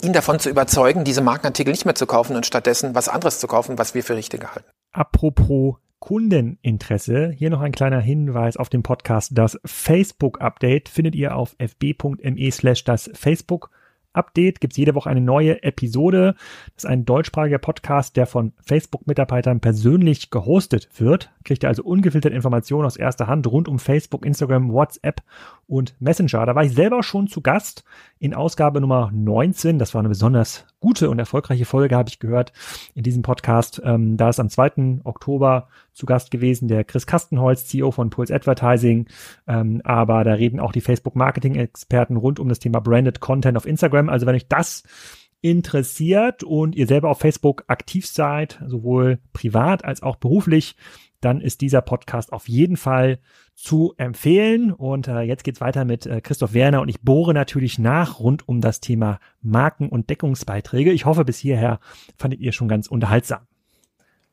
ihn davon zu überzeugen, diese Markenartikel nicht mehr zu kaufen und stattdessen was anderes zu kaufen, was wir für richtig halten. Apropos Kundeninteresse, hier noch ein kleiner Hinweis auf den Podcast. Das Facebook-Update findet ihr auf fb.me slash das Facebook Update gibt es jede Woche eine neue Episode. Das ist ein deutschsprachiger Podcast, der von Facebook-Mitarbeitern persönlich gehostet wird. Kriegt ihr also ungefilterte Informationen aus erster Hand rund um Facebook, Instagram, WhatsApp und Messenger. Da war ich selber schon zu Gast in Ausgabe Nummer 19. Das war eine besonders gute und erfolgreiche Folge, habe ich gehört, in diesem Podcast. Ähm, da ist am 2. Oktober zu Gast gewesen der Chris Kastenholz, CEO von Pulse Advertising. Ähm, aber da reden auch die Facebook-Marketing-Experten rund um das Thema Branded Content auf Instagram. Also wenn euch das interessiert und ihr selber auf Facebook aktiv seid, sowohl privat als auch beruflich, dann ist dieser Podcast auf jeden Fall zu empfehlen. Und äh, jetzt geht's weiter mit äh, Christoph Werner und ich bohre natürlich nach rund um das Thema Marken- und Deckungsbeiträge. Ich hoffe, bis hierher fandet ihr schon ganz unterhaltsam.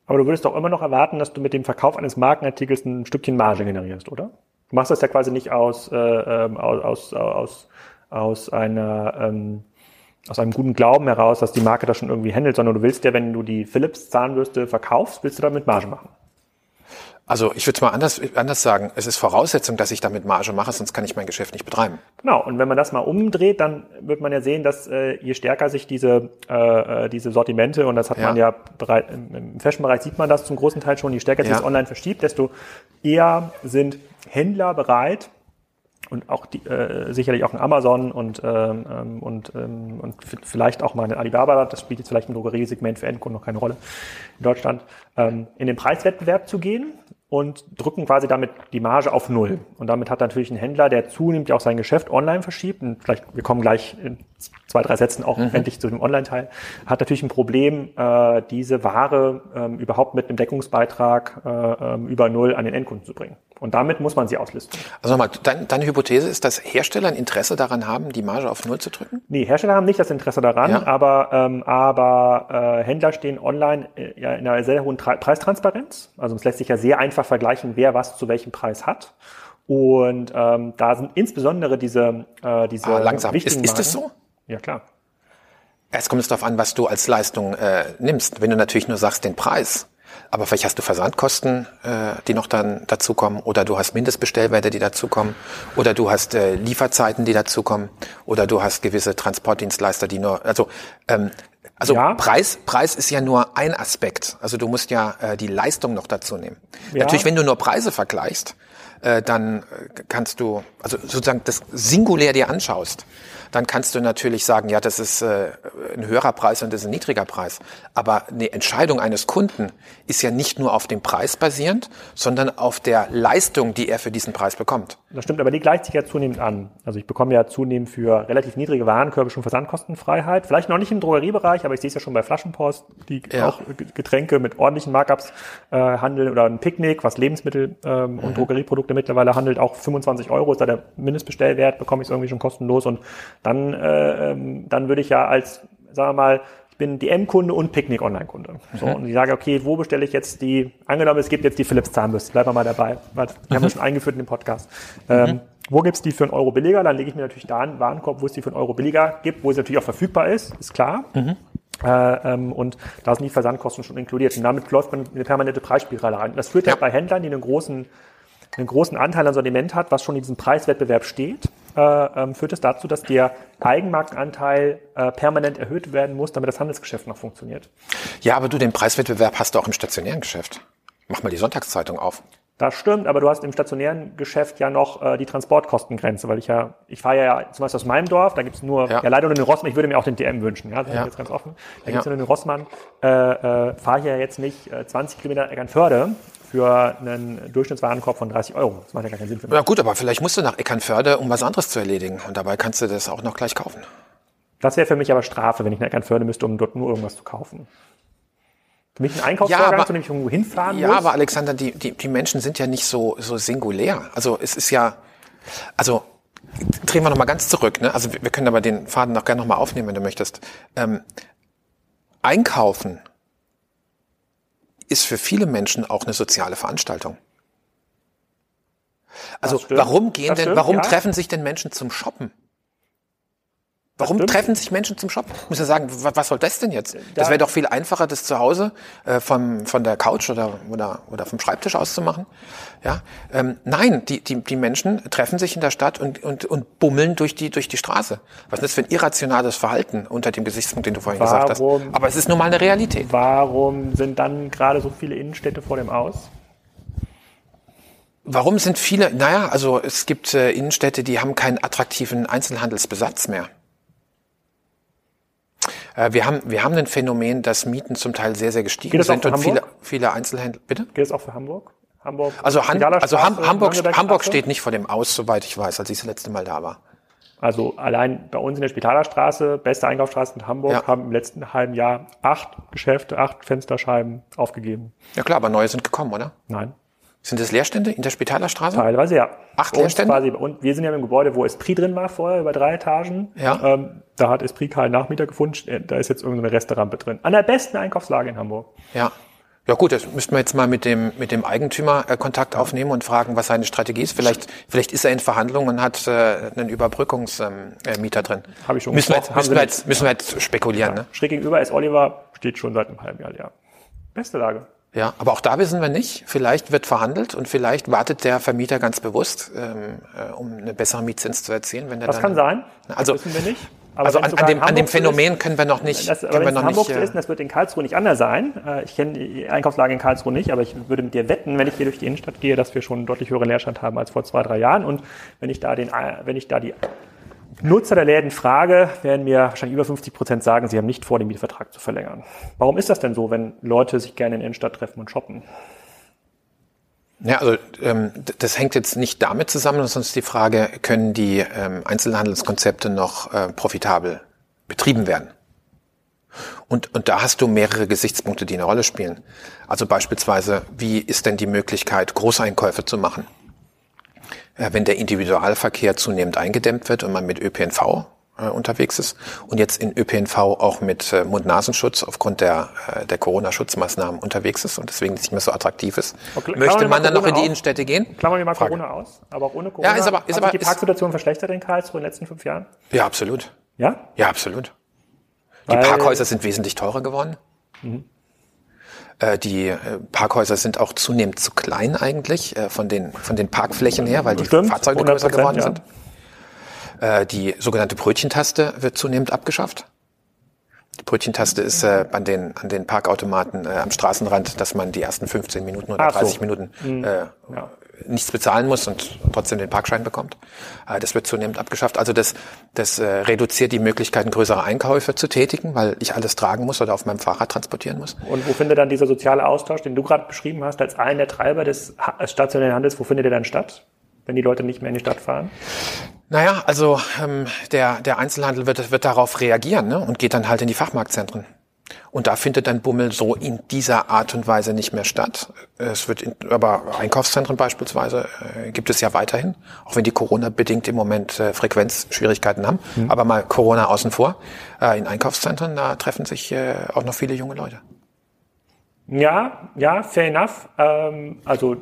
Aber du würdest doch immer noch erwarten, dass du mit dem Verkauf eines Markenartikels ein Stückchen Marge generierst, oder? Du machst das ja quasi nicht aus, äh, ähm, aus, aus, aus, aus einer ähm, aus einem guten Glauben heraus, dass die Marke das schon irgendwie handelt, sondern du willst ja, wenn du die Philips Zahnbürste verkaufst, willst du damit Marge machen. Also ich würde es mal anders, anders sagen. Es ist Voraussetzung, dass ich damit Marge mache, sonst kann ich mein Geschäft nicht betreiben. Genau. Und wenn man das mal umdreht, dann wird man ja sehen, dass äh, je stärker sich diese, äh, äh diese Sortimente, und das hat ja. man ja bereit, im Fashion-Bereich sieht man das zum großen Teil schon, je stärker sich ja. das online verschiebt, desto eher sind Händler bereit, und auch die, äh, sicherlich auch ein Amazon und, ähm, ähm und, ähm, und vielleicht auch mal ein Alibaba, das spielt jetzt vielleicht im Drogeriesegment für Endkunden noch keine Rolle in Deutschland, ähm, in den Preiswettbewerb zu gehen und drücken quasi damit die Marge auf Null. Und damit hat natürlich ein Händler, der zunehmend auch sein Geschäft online verschiebt, und vielleicht, wir kommen gleich in zwei, drei Sätzen auch mhm. endlich zu dem Online-Teil, hat natürlich ein Problem, äh, diese Ware ähm, überhaupt mit einem Deckungsbeitrag äh, ähm, über Null an den Endkunden zu bringen. Und damit muss man sie auslisten. Also nochmal, dein, deine Hypothese ist, dass Hersteller ein Interesse daran haben, die Marge auf Null zu drücken? Nee, Hersteller haben nicht das Interesse daran, ja. aber, ähm, aber äh, Händler stehen online äh, ja, in einer sehr hohen Tra Preistransparenz. Also es lässt sich ja sehr einfach vergleichen, wer was zu welchem Preis hat. Und ähm, da sind insbesondere diese, äh, diese ah, langsam. Ist, ist das so? Ja, klar. Es kommt es darauf an, was du als Leistung äh, nimmst. Wenn du natürlich nur sagst, den Preis, aber vielleicht hast du Versandkosten, äh, die noch dann dazukommen, oder du hast Mindestbestellwerte, die dazukommen, oder du hast äh, Lieferzeiten, die dazukommen, oder du hast gewisse Transportdienstleister, die nur, also ähm, also ja. Preis, Preis ist ja nur ein Aspekt. Also du musst ja äh, die Leistung noch dazu nehmen. Ja. Natürlich, wenn du nur Preise vergleichst, äh, dann kannst du, also sozusagen das singulär dir anschaust, dann kannst du natürlich sagen, ja, das ist äh, ein höherer Preis und das ist ein niedriger Preis. Aber eine Entscheidung eines Kunden ist ja nicht nur auf dem Preis basierend, sondern auf der Leistung, die er für diesen Preis bekommt. Das stimmt, aber die gleicht sich ja zunehmend an. Also ich bekomme ja zunehmend für relativ niedrige Warenkörbe schon Versandkostenfreiheit. Vielleicht noch nicht im Drogeriebereich, aber ich sehe es ja schon bei Flaschenpost, die ja. auch Getränke mit ordentlichen Markups äh, handeln oder ein Picknick, was Lebensmittel ähm, mhm. und Drogerieprodukte mittlerweile handelt, auch 25 Euro ist da der Mindestbestellwert, bekomme ich es irgendwie schon kostenlos und dann, äh, ähm, dann würde ich ja als, sagen wir mal, ich bin DM-Kunde und Picknick-Online-Kunde. So, Mhm. und ich sage, okay, wo bestelle ich jetzt die, angenommen, es gibt jetzt die Philips Zahnbürste, bleiben wir mal dabei, weil die Mhm. haben wir schon eingeführt in dem Podcast. Ähm, wo gibt's die für einen Euro billiger? Dann lege ich mir natürlich da einen Warenkorb, wo es die für einen Euro billiger gibt, wo es natürlich auch verfügbar ist, ist klar. Mhm. Äh, ähm, und da sind die Versandkosten schon inkludiert. Und damit läuft man in eine permanente Preisspirale rein. Das führt ja. Ja. bei Händlern, die einen großen, einen großen Anteil an Sortiment hat, was schon in diesem Preiswettbewerb steht, äh, ähm, führt es dazu, dass der Eigenmarktanteil äh, permanent erhöht werden muss, damit das Handelsgeschäft noch funktioniert. Ja, aber du, den Preiswettbewerb hast du auch im stationären Geschäft. Mach mal die Sonntagszeitung auf. Das stimmt, aber du hast im stationären Geschäft ja noch äh, die Transportkostengrenze, weil ich ja, ich fahre ja zum Beispiel aus meinem Dorf, da gibt's nur, ja. Ja. leider nur den Rossmann, ich würde mir auch den DM wünschen, ja, das Ja. ist jetzt ganz offen. Da gibt's Ja. nur den Rossmann, äh, äh, fahre ich ja jetzt nicht äh, 20 Kilometer Eckernförde für einen Durchschnittswarenkorb von 30 Euro. Das macht ja gar keinen Sinn für mich. Ja gut, aber vielleicht musst du nach Eckernförde, um was anderes zu erledigen. Und dabei kannst du das auch noch gleich kaufen. Das wäre für mich aber Strafe, wenn ich nach Eckernförde müsste, um dort nur irgendwas zu kaufen. Für mich ein Einkaufsvorgang, Ja, zu dem ich irgendwo hinfahren Ja, muss. aber Alexander, die, die, die Menschen sind ja nicht so, so singulär. Also es ist ja, also drehen wir nochmal ganz zurück. Ne? Also wir können aber den Faden noch gerne nochmal aufnehmen, wenn du möchtest. Ähm, Einkaufen ist für viele Menschen auch eine soziale Veranstaltung. Also warum gehen Das denn, stimmt, warum ja. treffen sich denn Menschen zum Shoppen? Warum stimmt. treffen sich Menschen zum Shoppen? Ich muss ja sagen, wa- was soll das denn jetzt? Das Da- wäre doch viel einfacher, das zu Hause äh, vom, von der Couch oder, oder, oder vom Schreibtisch aus zu machen. Ja? Ähm, nein, die, die, die Menschen treffen sich in der Stadt und, und, und bummeln durch die, durch die Straße. Was ist das für ein irrationales Verhalten unter dem Gesichtspunkt, den du vorhin gesagt hast? Warum- Aber es ist nun mal eine Realität. Warum sind dann gerade so viele Innenstädte vor dem Aus? Warum sind viele, naja, also es gibt äh, Innenstädte, die haben keinen attraktiven Einzelhandelsbesatz mehr. Äh, wir, haben, wir haben ein Phänomen, dass Mieten zum Teil sehr, sehr gestiegen Geht sind und viele, Hamburg? viele Einzelhändler, bitte? Gilt das auch für Hamburg? Hamburg Also, Han also Ham Hamburg, Hamburg steht nicht vor dem Aus, soweit ich weiß, als ich das letzte Mal da war. Also allein bei uns in der Spitalerstraße, beste Einkaufsstraße in Hamburg, Ja. haben im letzten halben Jahr acht Geschäfte, acht Fensterscheiben aufgegeben. Ja klar, aber neue sind gekommen, oder? Nein, Sind das Leerstände in der Spitalerstraße? teilweise ja. Acht uns Leerstände? Quasi, und wir sind ja im Gebäude, wo Esprit drin war vorher, über drei Etagen. Ja. Ähm, da hat Esprit keinen Nachmieter gefunden. Äh, Da ist jetzt irgendeine Resterampe drin. An der besten Einkaufslage in Hamburg. Ja. Ja gut, das müssten wir jetzt mal mit dem, mit dem Eigentümer äh, Kontakt aufnehmen und fragen, was seine Strategie ist. Vielleicht, vielleicht ist er in Verhandlungen und hat äh, einen Überbrückungsmieter ähm, äh, drin. Hab ich schon müssen wir, jetzt, müssen, wir jetzt, müssen wir jetzt spekulieren. Ne? Schräg gegenüber ist Oliver, steht schon seit einem halben Jahr leer. Beste Lage. Ja, aber auch da wissen wir nicht. Vielleicht wird verhandelt und vielleicht wartet der Vermieter ganz bewusst, ähm, äh, um eine bessere Mietzins zu erzielen. Wenn er Das dann, kann sein. Also- das wissen wir nicht. Aber Also an, an, dem, an dem Phänomen ist, können wir noch nicht, Das, können aber wir wenn es noch in Hamburg nicht. äh, ist, das wird in Karlsruhe nicht anders sein. Äh, Ich kenne die Einkaufslage in Karlsruhe nicht, aber ich würde mit dir wetten, wenn ich hier durch die Innenstadt gehe, dass wir schon einen deutlich höheren Leerstand haben als vor zwei, drei Jahren. Und wenn ich da den, äh, wenn ich da die Nutzer der Läden frage, werden mir wahrscheinlich über 50 Prozent sagen, sie haben nicht vor, den Mietvertrag zu verlängern. Warum ist das denn so, wenn Leute sich gerne in der Innenstadt treffen und shoppen? Ja, also ähm, das hängt jetzt nicht damit zusammen, sondern ist die Frage, können die ähm, Einzelhandelskonzepte noch äh, profitabel betrieben werden? Und, und da hast du mehrere Gesichtspunkte, die eine Rolle spielen. Also beispielsweise, wie ist denn die Möglichkeit, Großeinkäufe zu machen? Äh, wenn der Individualverkehr zunehmend eingedämmt wird und man mit ÖPNV äh, unterwegs ist und jetzt in ÖPNV auch mit äh, Mund-Nasenschutz aufgrund der, der Corona-Schutzmaßnahmen unterwegs ist und deswegen nicht mehr so attraktiv ist, Okay, möchte man dann noch in die aus? Innenstädte gehen? Klammern wir mal Frage. Corona aus, aber auch ohne Corona. ist aber- ist Hat aber- sich die ist- Parksituation verschlechtert in Karlsruhe in den letzten fünf Jahren? Ja, absolut. Ja? Ja, absolut. Die Weil- Parkhäuser sind wesentlich teurer geworden. Äh, Die äh, Parkhäuser sind auch zunehmend zu klein eigentlich äh, von den, von den Parkflächen her, weil die Stimmt, Fahrzeuge größer 100%, geworden ja. sind. Äh, Die sogenannte Brötchentaste wird zunehmend abgeschafft. Die Brötchentaste ist äh, an, den, an den Parkautomaten äh, am Straßenrand, dass man die ersten 15 Minuten oder Ach so. 30 Minuten äh, Ja. Nichts bezahlen muss und trotzdem den Parkschein bekommt. Äh, Das wird zunehmend abgeschafft. Also das, das äh, reduziert die Möglichkeiten, größere Einkäufe zu tätigen, weil ich alles tragen muss oder auf meinem Fahrrad transportieren muss. Und wo findet dann dieser soziale Austausch, den du gerade beschrieben hast, als einen der Treiber des stationären Handels, wo findet der dann statt, wenn die Leute nicht mehr in die Stadt fahren? Naja, also ähm, der, der Einzelhandel wird, wird darauf reagieren ne? und geht dann halt in die Fachmarktzentren. Und da findet dann Bummel so in dieser Art und Weise nicht mehr statt. Es wird in, aber Einkaufszentren beispielsweise äh, gibt es ja weiterhin, auch wenn die Corona-bedingt im Moment äh, Frequenzschwierigkeiten haben. Mhm. Aber mal Corona außen vor. Äh, in Einkaufszentren, da treffen sich äh, auch noch viele junge Leute. Ja, ja, fair enough. Ähm, also äh,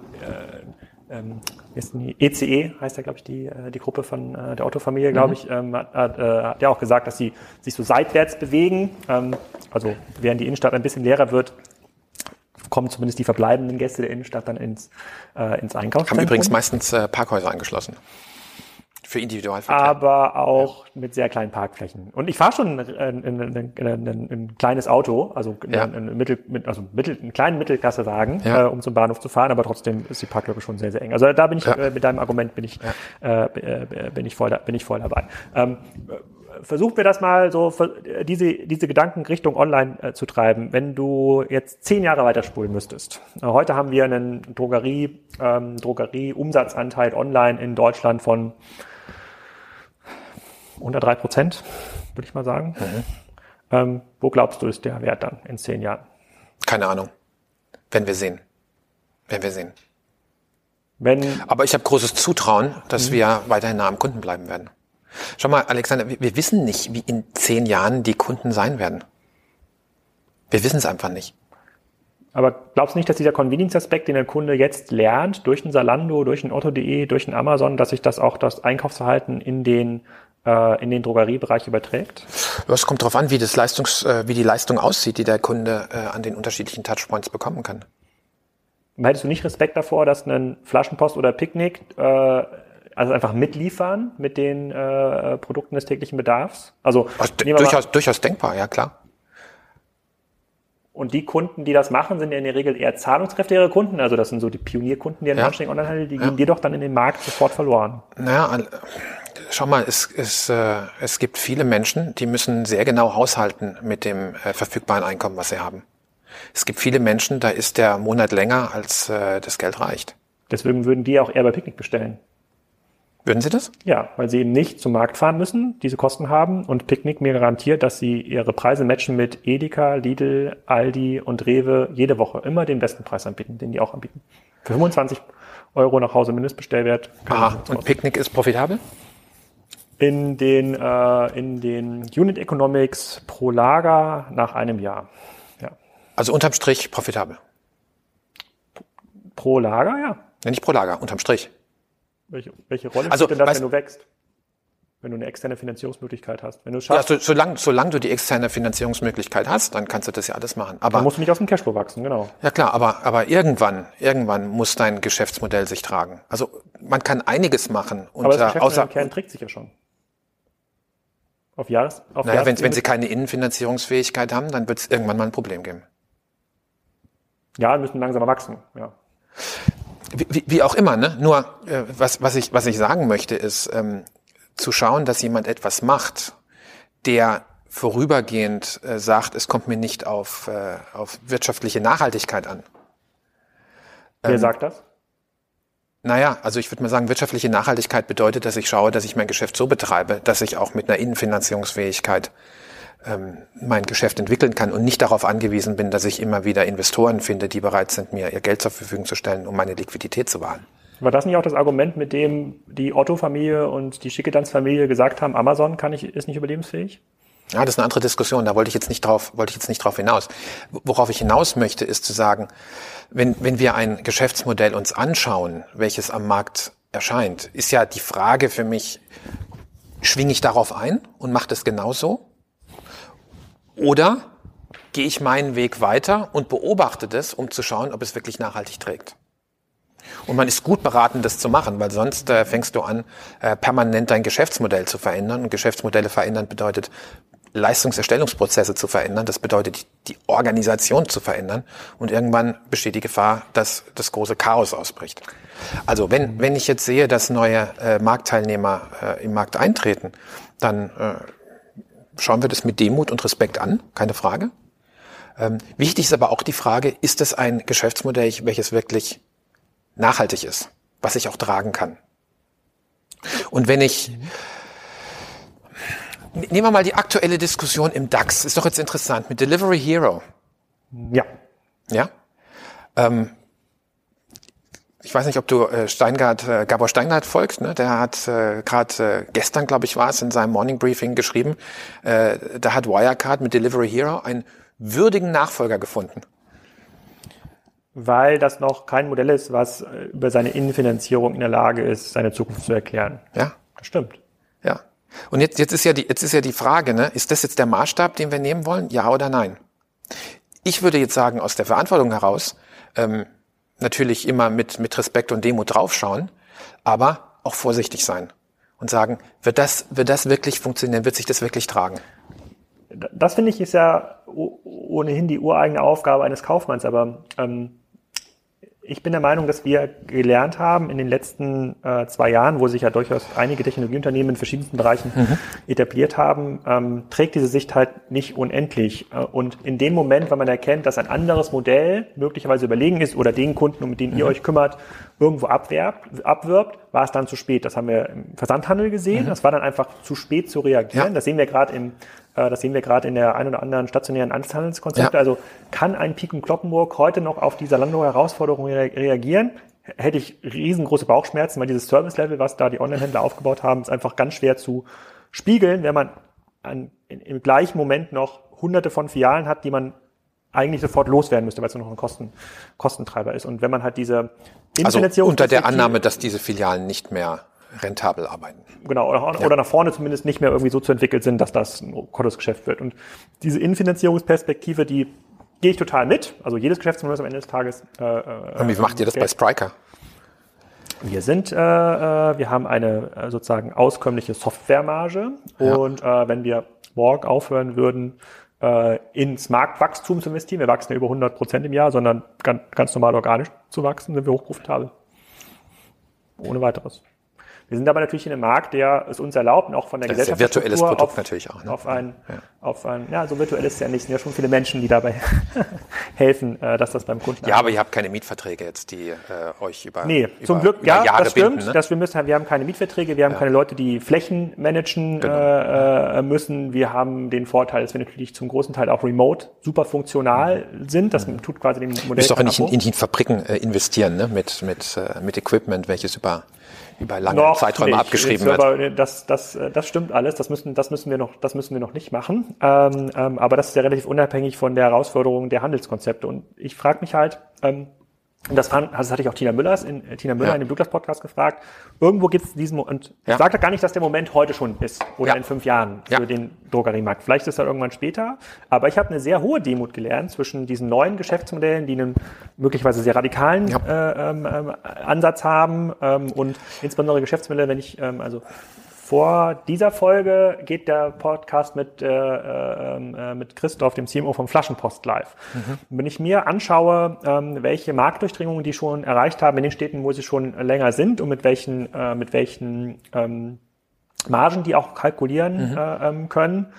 ähm, ist die ECE e heißt ja, glaube ich, die, äh, die Gruppe von der Otto-Familie, glaube mhm. ich, ähm, hat, äh, hat ja auch gesagt, dass sie sich so seitwärts bewegen. Ähm, also während die Innenstadt ein bisschen leerer wird, kommen zumindest die verbleibenden Gäste der Innenstadt dann ins, äh, ins Einkaufszentrum. Haben übrigens meistens äh, Parkhäuser angeschlossen. Für Individualverkehr. Aber auch ja. mit sehr kleinen Parkflächen. Und ich fahre schon ein, ein, ein, ein, kleines Auto, also, ja. ein, Mittel, also Mittel, einen kleinen Mittelklassewagen, ja. äh, um zum Bahnhof zu fahren, aber trotzdem ist die Parklücke schon sehr, sehr eng. Also da bin ich, äh, mit deinem Argument bin ich, äh, äh, bin ich voll, bin ich voll dabei. Ähm, versuchen wir das mal so, diese, diese Gedanken Richtung online äh, zu treiben. Wenn du jetzt zehn Jahre weiterspulen müsstest. Äh, heute haben wir einen Drogerie, ähm, Drogerie-Umsatzanteil online in Deutschland von unter drei Prozent, würde ich mal sagen. Mhm. Ähm, wo glaubst du, ist der Wert dann in zehn Jahren? Keine Ahnung. Wenn wir sehen. Wenn wir sehen. Wenn, Aber ich habe großes Zutrauen, dass mhm. wir weiterhin nah am Kunden bleiben werden. Schau mal, Alexander, wir, wissen nicht, wie in zehn Jahren die Kunden sein werden. Wir wissen es einfach nicht. Aber glaubst du nicht, dass dieser Convenience-Aspekt, den der Kunde jetzt lernt, durch ein Salando, durch ein Otto.de, durch ein Amazon, dass sich das auch das Einkaufsverhalten in den äh, in den Drogeriebereich überträgt? Es kommt darauf an, wie, das Leistungs, äh, wie die Leistung aussieht, die der Kunde äh, an den unterschiedlichen Touchpoints bekommen kann. Hättest du nicht Respekt davor, dass ein Flaschenpost oder Picknick äh, also einfach mitliefern mit den äh, Produkten des täglichen Bedarfs? Also, also durchaus, durchaus denkbar, ja klar. Und die Kunden, die das machen, sind ja in der Regel eher zahlungskräftigere Kunden. Also das sind so die Pionierkunden, die an ja. Online-Handel, die ja. gehen dir doch dann in den Markt sofort verloren. Naja, schau mal, es, es, äh, es gibt viele Menschen, die müssen sehr genau haushalten mit dem äh, verfügbaren Einkommen, was sie haben. Es gibt viele Menschen, da ist der Monat länger, als äh, das Geld reicht. Deswegen würden die auch eher bei Picknick bestellen. Würden Sie das? Ja, weil sie eben nicht zum Markt fahren müssen, diese Kosten haben und Picknick mir garantiert, dass sie ihre Preise matchen mit Edeka, Lidl, Aldi und Rewe jede Woche immer den besten Preis anbieten, den die auch anbieten. Für 25 Euro nach Hause Mindestbestellwert. Aha, und Picknick ist profitabel? in den, äh, in den Unit Economics pro Lager nach einem Jahr. Ja. Also unterm Strich profitabel. Pro Lager, ja. Ja, nicht pro Lager, unterm Strich. Welche, welche Rolle also, spielt denn das, wenn du wächst? Wenn du eine externe Finanzierungsmöglichkeit hast. Wenn du schaffst, ja, so, solange, solange du die externe Finanzierungsmöglichkeit hast, dann kannst du das ja alles machen. Aber dann musst du nicht aus dem Cashflow wachsen, genau. Ja klar, aber, aber irgendwann, irgendwann muss dein Geschäftsmodell sich tragen. Also man kann einiges machen. Unter, aber das Geschäftsmodell außer, im Kern trägt sich ja schon. Auf Jahres? Auf naja, wenn, wenn Sie keine Innenfinanzierungsfähigkeit haben, dann wird es irgendwann mal ein Problem geben. Ja, müssen langsamer wachsen, ja. Wie, wie auch immer, ne? Nur äh, was, was, ich, was ich sagen möchte, ist ähm, zu schauen, dass jemand etwas macht, der vorübergehend äh, sagt, es kommt mir nicht auf, äh, auf wirtschaftliche Nachhaltigkeit an. Wer ähm, sagt das? Naja, also ich würde mal sagen, wirtschaftliche Nachhaltigkeit bedeutet, dass ich schaue, dass ich mein Geschäft so betreibe, dass ich auch mit einer Innenfinanzierungsfähigkeit ähm, mein Geschäft entwickeln kann und nicht darauf angewiesen bin, dass ich immer wieder Investoren finde, die bereit sind, mir ihr Geld zur Verfügung zu stellen, um meine Liquidität zu wahren. War das nicht auch das Argument, mit dem die Otto-Familie und die Schickedanz-Familie gesagt haben, Amazon kann ich, ist nicht überlebensfähig? Ja, das ist eine andere Diskussion. Da wollte ich jetzt nicht drauf, wollte ich jetzt nicht drauf hinaus. Worauf ich hinaus möchte, ist zu sagen, wenn, wenn wir ein Geschäftsmodell uns anschauen, welches am Markt erscheint, ist ja die Frage für mich, schwinge ich darauf ein und mache das genauso? Oder gehe ich meinen Weg weiter und beobachte das, um zu schauen, ob es wirklich nachhaltig trägt? Und man ist gut beraten, das zu machen, weil sonst äh, fängst du an, äh, permanent dein Geschäftsmodell zu verändern. Und Geschäftsmodelle verändern bedeutet Leistungserstellungsprozesse zu verändern. Das bedeutet, die Organisation zu verändern. Und irgendwann besteht die Gefahr, dass das große Chaos ausbricht. Also wenn, wenn ich jetzt sehe, dass neue äh, Marktteilnehmer äh, im Markt eintreten, dann äh, schauen wir das mit Demut und Respekt an, keine Frage. Ähm, wichtig ist aber auch die Frage, ist es ein Geschäftsmodell, welches wirklich nachhaltig ist, was ich auch tragen kann? Und wenn ich, nehmen wir mal die aktuelle Diskussion im DAX. Ist doch jetzt interessant mit Delivery Hero. Ja. Ja. Ähm, ich weiß nicht, ob du äh, Steingart, äh, Gabor Steingart folgst, ne? der hat äh, gerade äh, gestern, glaube ich, war es, in seinem Morning Briefing geschrieben, äh, da hat Wirecard mit Delivery Hero einen würdigen Nachfolger gefunden. Weil das noch kein Modell ist, was äh, über seine Innenfinanzierung in der Lage ist, seine Zukunft zu erklären. Ja. Das stimmt. Ja. Und jetzt, jetzt, ist ja die, jetzt ist ja die Frage, ne? ist das jetzt der Maßstab, den wir nehmen wollen? Ja oder nein? Ich würde jetzt sagen, aus der Verantwortung heraus, ähm, natürlich immer mit, mit Respekt und Demut draufschauen, aber auch vorsichtig sein und sagen, wird das, wird das wirklich funktionieren, wird sich das wirklich tragen? Das finde ich ist ja ohnehin die ureigene Aufgabe eines Kaufmanns, aber ähm, ich bin der Meinung, dass wir gelernt haben in den letzten äh, zwei Jahren, wo sich ja durchaus einige Technologieunternehmen in verschiedensten Bereichen mhm. etabliert haben, ähm, trägt diese Sicht halt nicht unendlich. Äh, und in dem Moment, wenn man erkennt, dass ein anderes Modell möglicherweise überlegen ist oder den Kunden, um den mhm. ihr euch kümmert, irgendwo abwerbt, abwirbt, war es dann zu spät. Das haben wir im Versandhandel gesehen. Mhm. Das war dann einfach zu spät zu reagieren. Ja. Das sehen wir gerade im das sehen wir gerade in der ein oder anderen stationären Einzelhandelskonzepte. Ja. Also kann ein Piken Kloppenburg heute noch auf die Salando-Herausforderung reagieren? Hätte ich riesengroße Bauchschmerzen, weil dieses Service-Level, was da die Online-Händler aufgebaut haben, ist einfach ganz schwer zu spiegeln, wenn man an, in, im gleichen Moment noch hunderte von Filialen hat, die man eigentlich sofort loswerden müsste, weil es nur noch ein Kosten, Kostentreiber ist. Und wenn man halt diese Also unter der Annahme, dass diese Filialen nicht mehr rentabel arbeiten. Genau, oder, ja. oder nach vorne zumindest nicht mehr irgendwie so zu entwickelt sind, dass das ein Kontorsgeschäft wird. Und diese Innenfinanzierungsperspektive, die gehe ich total mit. Also jedes Geschäftsmodell ist am Ende des Tages. Äh, äh Und wie macht ihr das Geld. bei Spriker? Wir sind, äh, äh, wir haben eine äh, sozusagen auskömmliche Softwaremarge ja. und äh, wenn wir morgen aufhören würden, äh, ins Marktwachstum zu investieren, wir wachsen ja über 100 Prozent im Jahr, sondern ganz, ganz normal organisch zu wachsen, sind wir hochprofitabel. Ohne weiteres. Wir sind aber natürlich in einem Markt, der es uns erlaubt, auch von der das Gesellschaft. Ist ja virtuelles Produkt auf, natürlich auch. Ne? Auf ein, ja. auf ein, ja, so virtuell ist es ja nicht. Es sind ja schon viele Menschen, die dabei helfen, äh, dass das beim Kunden. Ja, aber ihr habt keine Mietverträge jetzt, die äh, euch über. Nee, über, zum Glück, ja, Jahre das stimmt. Binden, ne? dass wir müssen, wir haben keine Mietverträge, wir haben ja. keine Leute, die Flächen managen genau. äh, müssen. Wir haben den Vorteil, dass wir natürlich zum großen Teil auch remote super funktional mhm. sind. Das mhm. tut quasi dem Modell. Ihr müsst doch nicht in, in, in Fabriken äh, investieren, ne? Mit, mit, äh, mit Equipment, welches über über lange noch Zeiträume nicht. abgeschrieben wird. Aber das, das, das stimmt alles. Das müssen, das müssen wir noch, das müssen wir noch nicht machen. Ähm, ähm, aber das ist ja relativ unabhängig von der Herausforderung der Handelskonzepte. Und ich frage mich halt, ähm, das, fand, das hatte ich auch Tina Müllers in, äh, Tina Müller ja. in dem Douglas Podcast gefragt. Irgendwo gibt es diesen und ja. ich sage gar nicht, dass der Moment heute schon ist oder ja. in fünf Jahren für den Drogeriemarkt. Vielleicht ist er irgendwann später. Aber ich habe eine sehr hohe Demut gelernt zwischen diesen neuen Geschäftsmodellen, die einen möglicherweise sehr radikalen äh, ähm, ähm, Ansatz haben ähm, und insbesondere Geschäftsmodelle, wenn ich ähm, also vor dieser Folge geht der Podcast mit, äh, äh, äh mit Christoph, dem CMO vom Flaschenpost live. Mhm. Wenn ich mir anschaue, ähm, welche Marktdurchdringungen die schon erreicht haben in den Städten, wo sie schon länger sind und mit welchen, äh, mit welchen ähm, Margen die auch kalkulieren mhm. äh, ähm, können,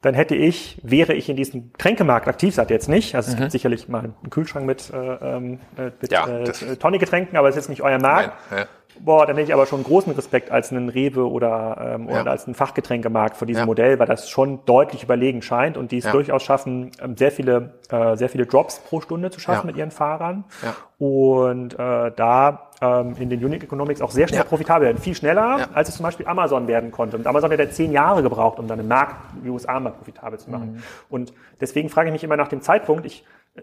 dann hätte ich, wäre ich in diesem Tränkemarkt aktiv, seid jetzt nicht, also es mhm. gibt sicherlich mal einen Kühlschrank mit, äh, ähm, äh mit ja, äh, Tonic-Getränken, aber es ist jetzt nicht euer Markt. Nein, ja. Boah, dann hätte ich aber schon großen Respekt als einen Rewe oder, ähm, ja. oder als einen Fachgetränkemarkt vor diesem ja. Modell, weil das schon deutlich überlegen scheint und die es ja. durchaus schaffen, ähm, sehr viele, äh, sehr viele Drops pro Stunde zu schaffen mit ihren Fahrern. Und äh, da ähm, in den Unique Economics auch sehr schnell profitabel werden. Viel schneller, als es zum Beispiel Amazon werden konnte. Und Amazon hat ja zehn Jahre gebraucht, um dann im Markt wie USA mal profitabel zu machen. Mhm. Und deswegen frage ich mich immer nach dem Zeitpunkt, ich, äh,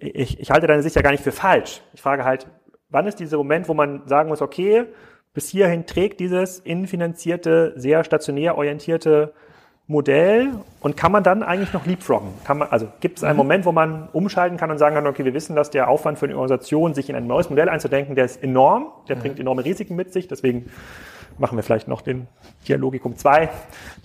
ich, ich halte deine Sicht ja gar nicht für falsch. Ich frage halt, wann ist dieser Moment, wo man sagen muss, okay, bis hierhin trägt dieses innenfinanzierte, sehr stationär orientierte Modell und kann man dann eigentlich noch leapfroggen? Kann man, also gibt es einen mhm. Moment, wo man umschalten kann und sagen kann, okay, wir wissen, dass der Aufwand für eine Organisation, sich in ein neues Modell einzudenken, der ist enorm, der bringt enorme Risiken mit sich, deswegen machen wir vielleicht noch den Dialogikum 2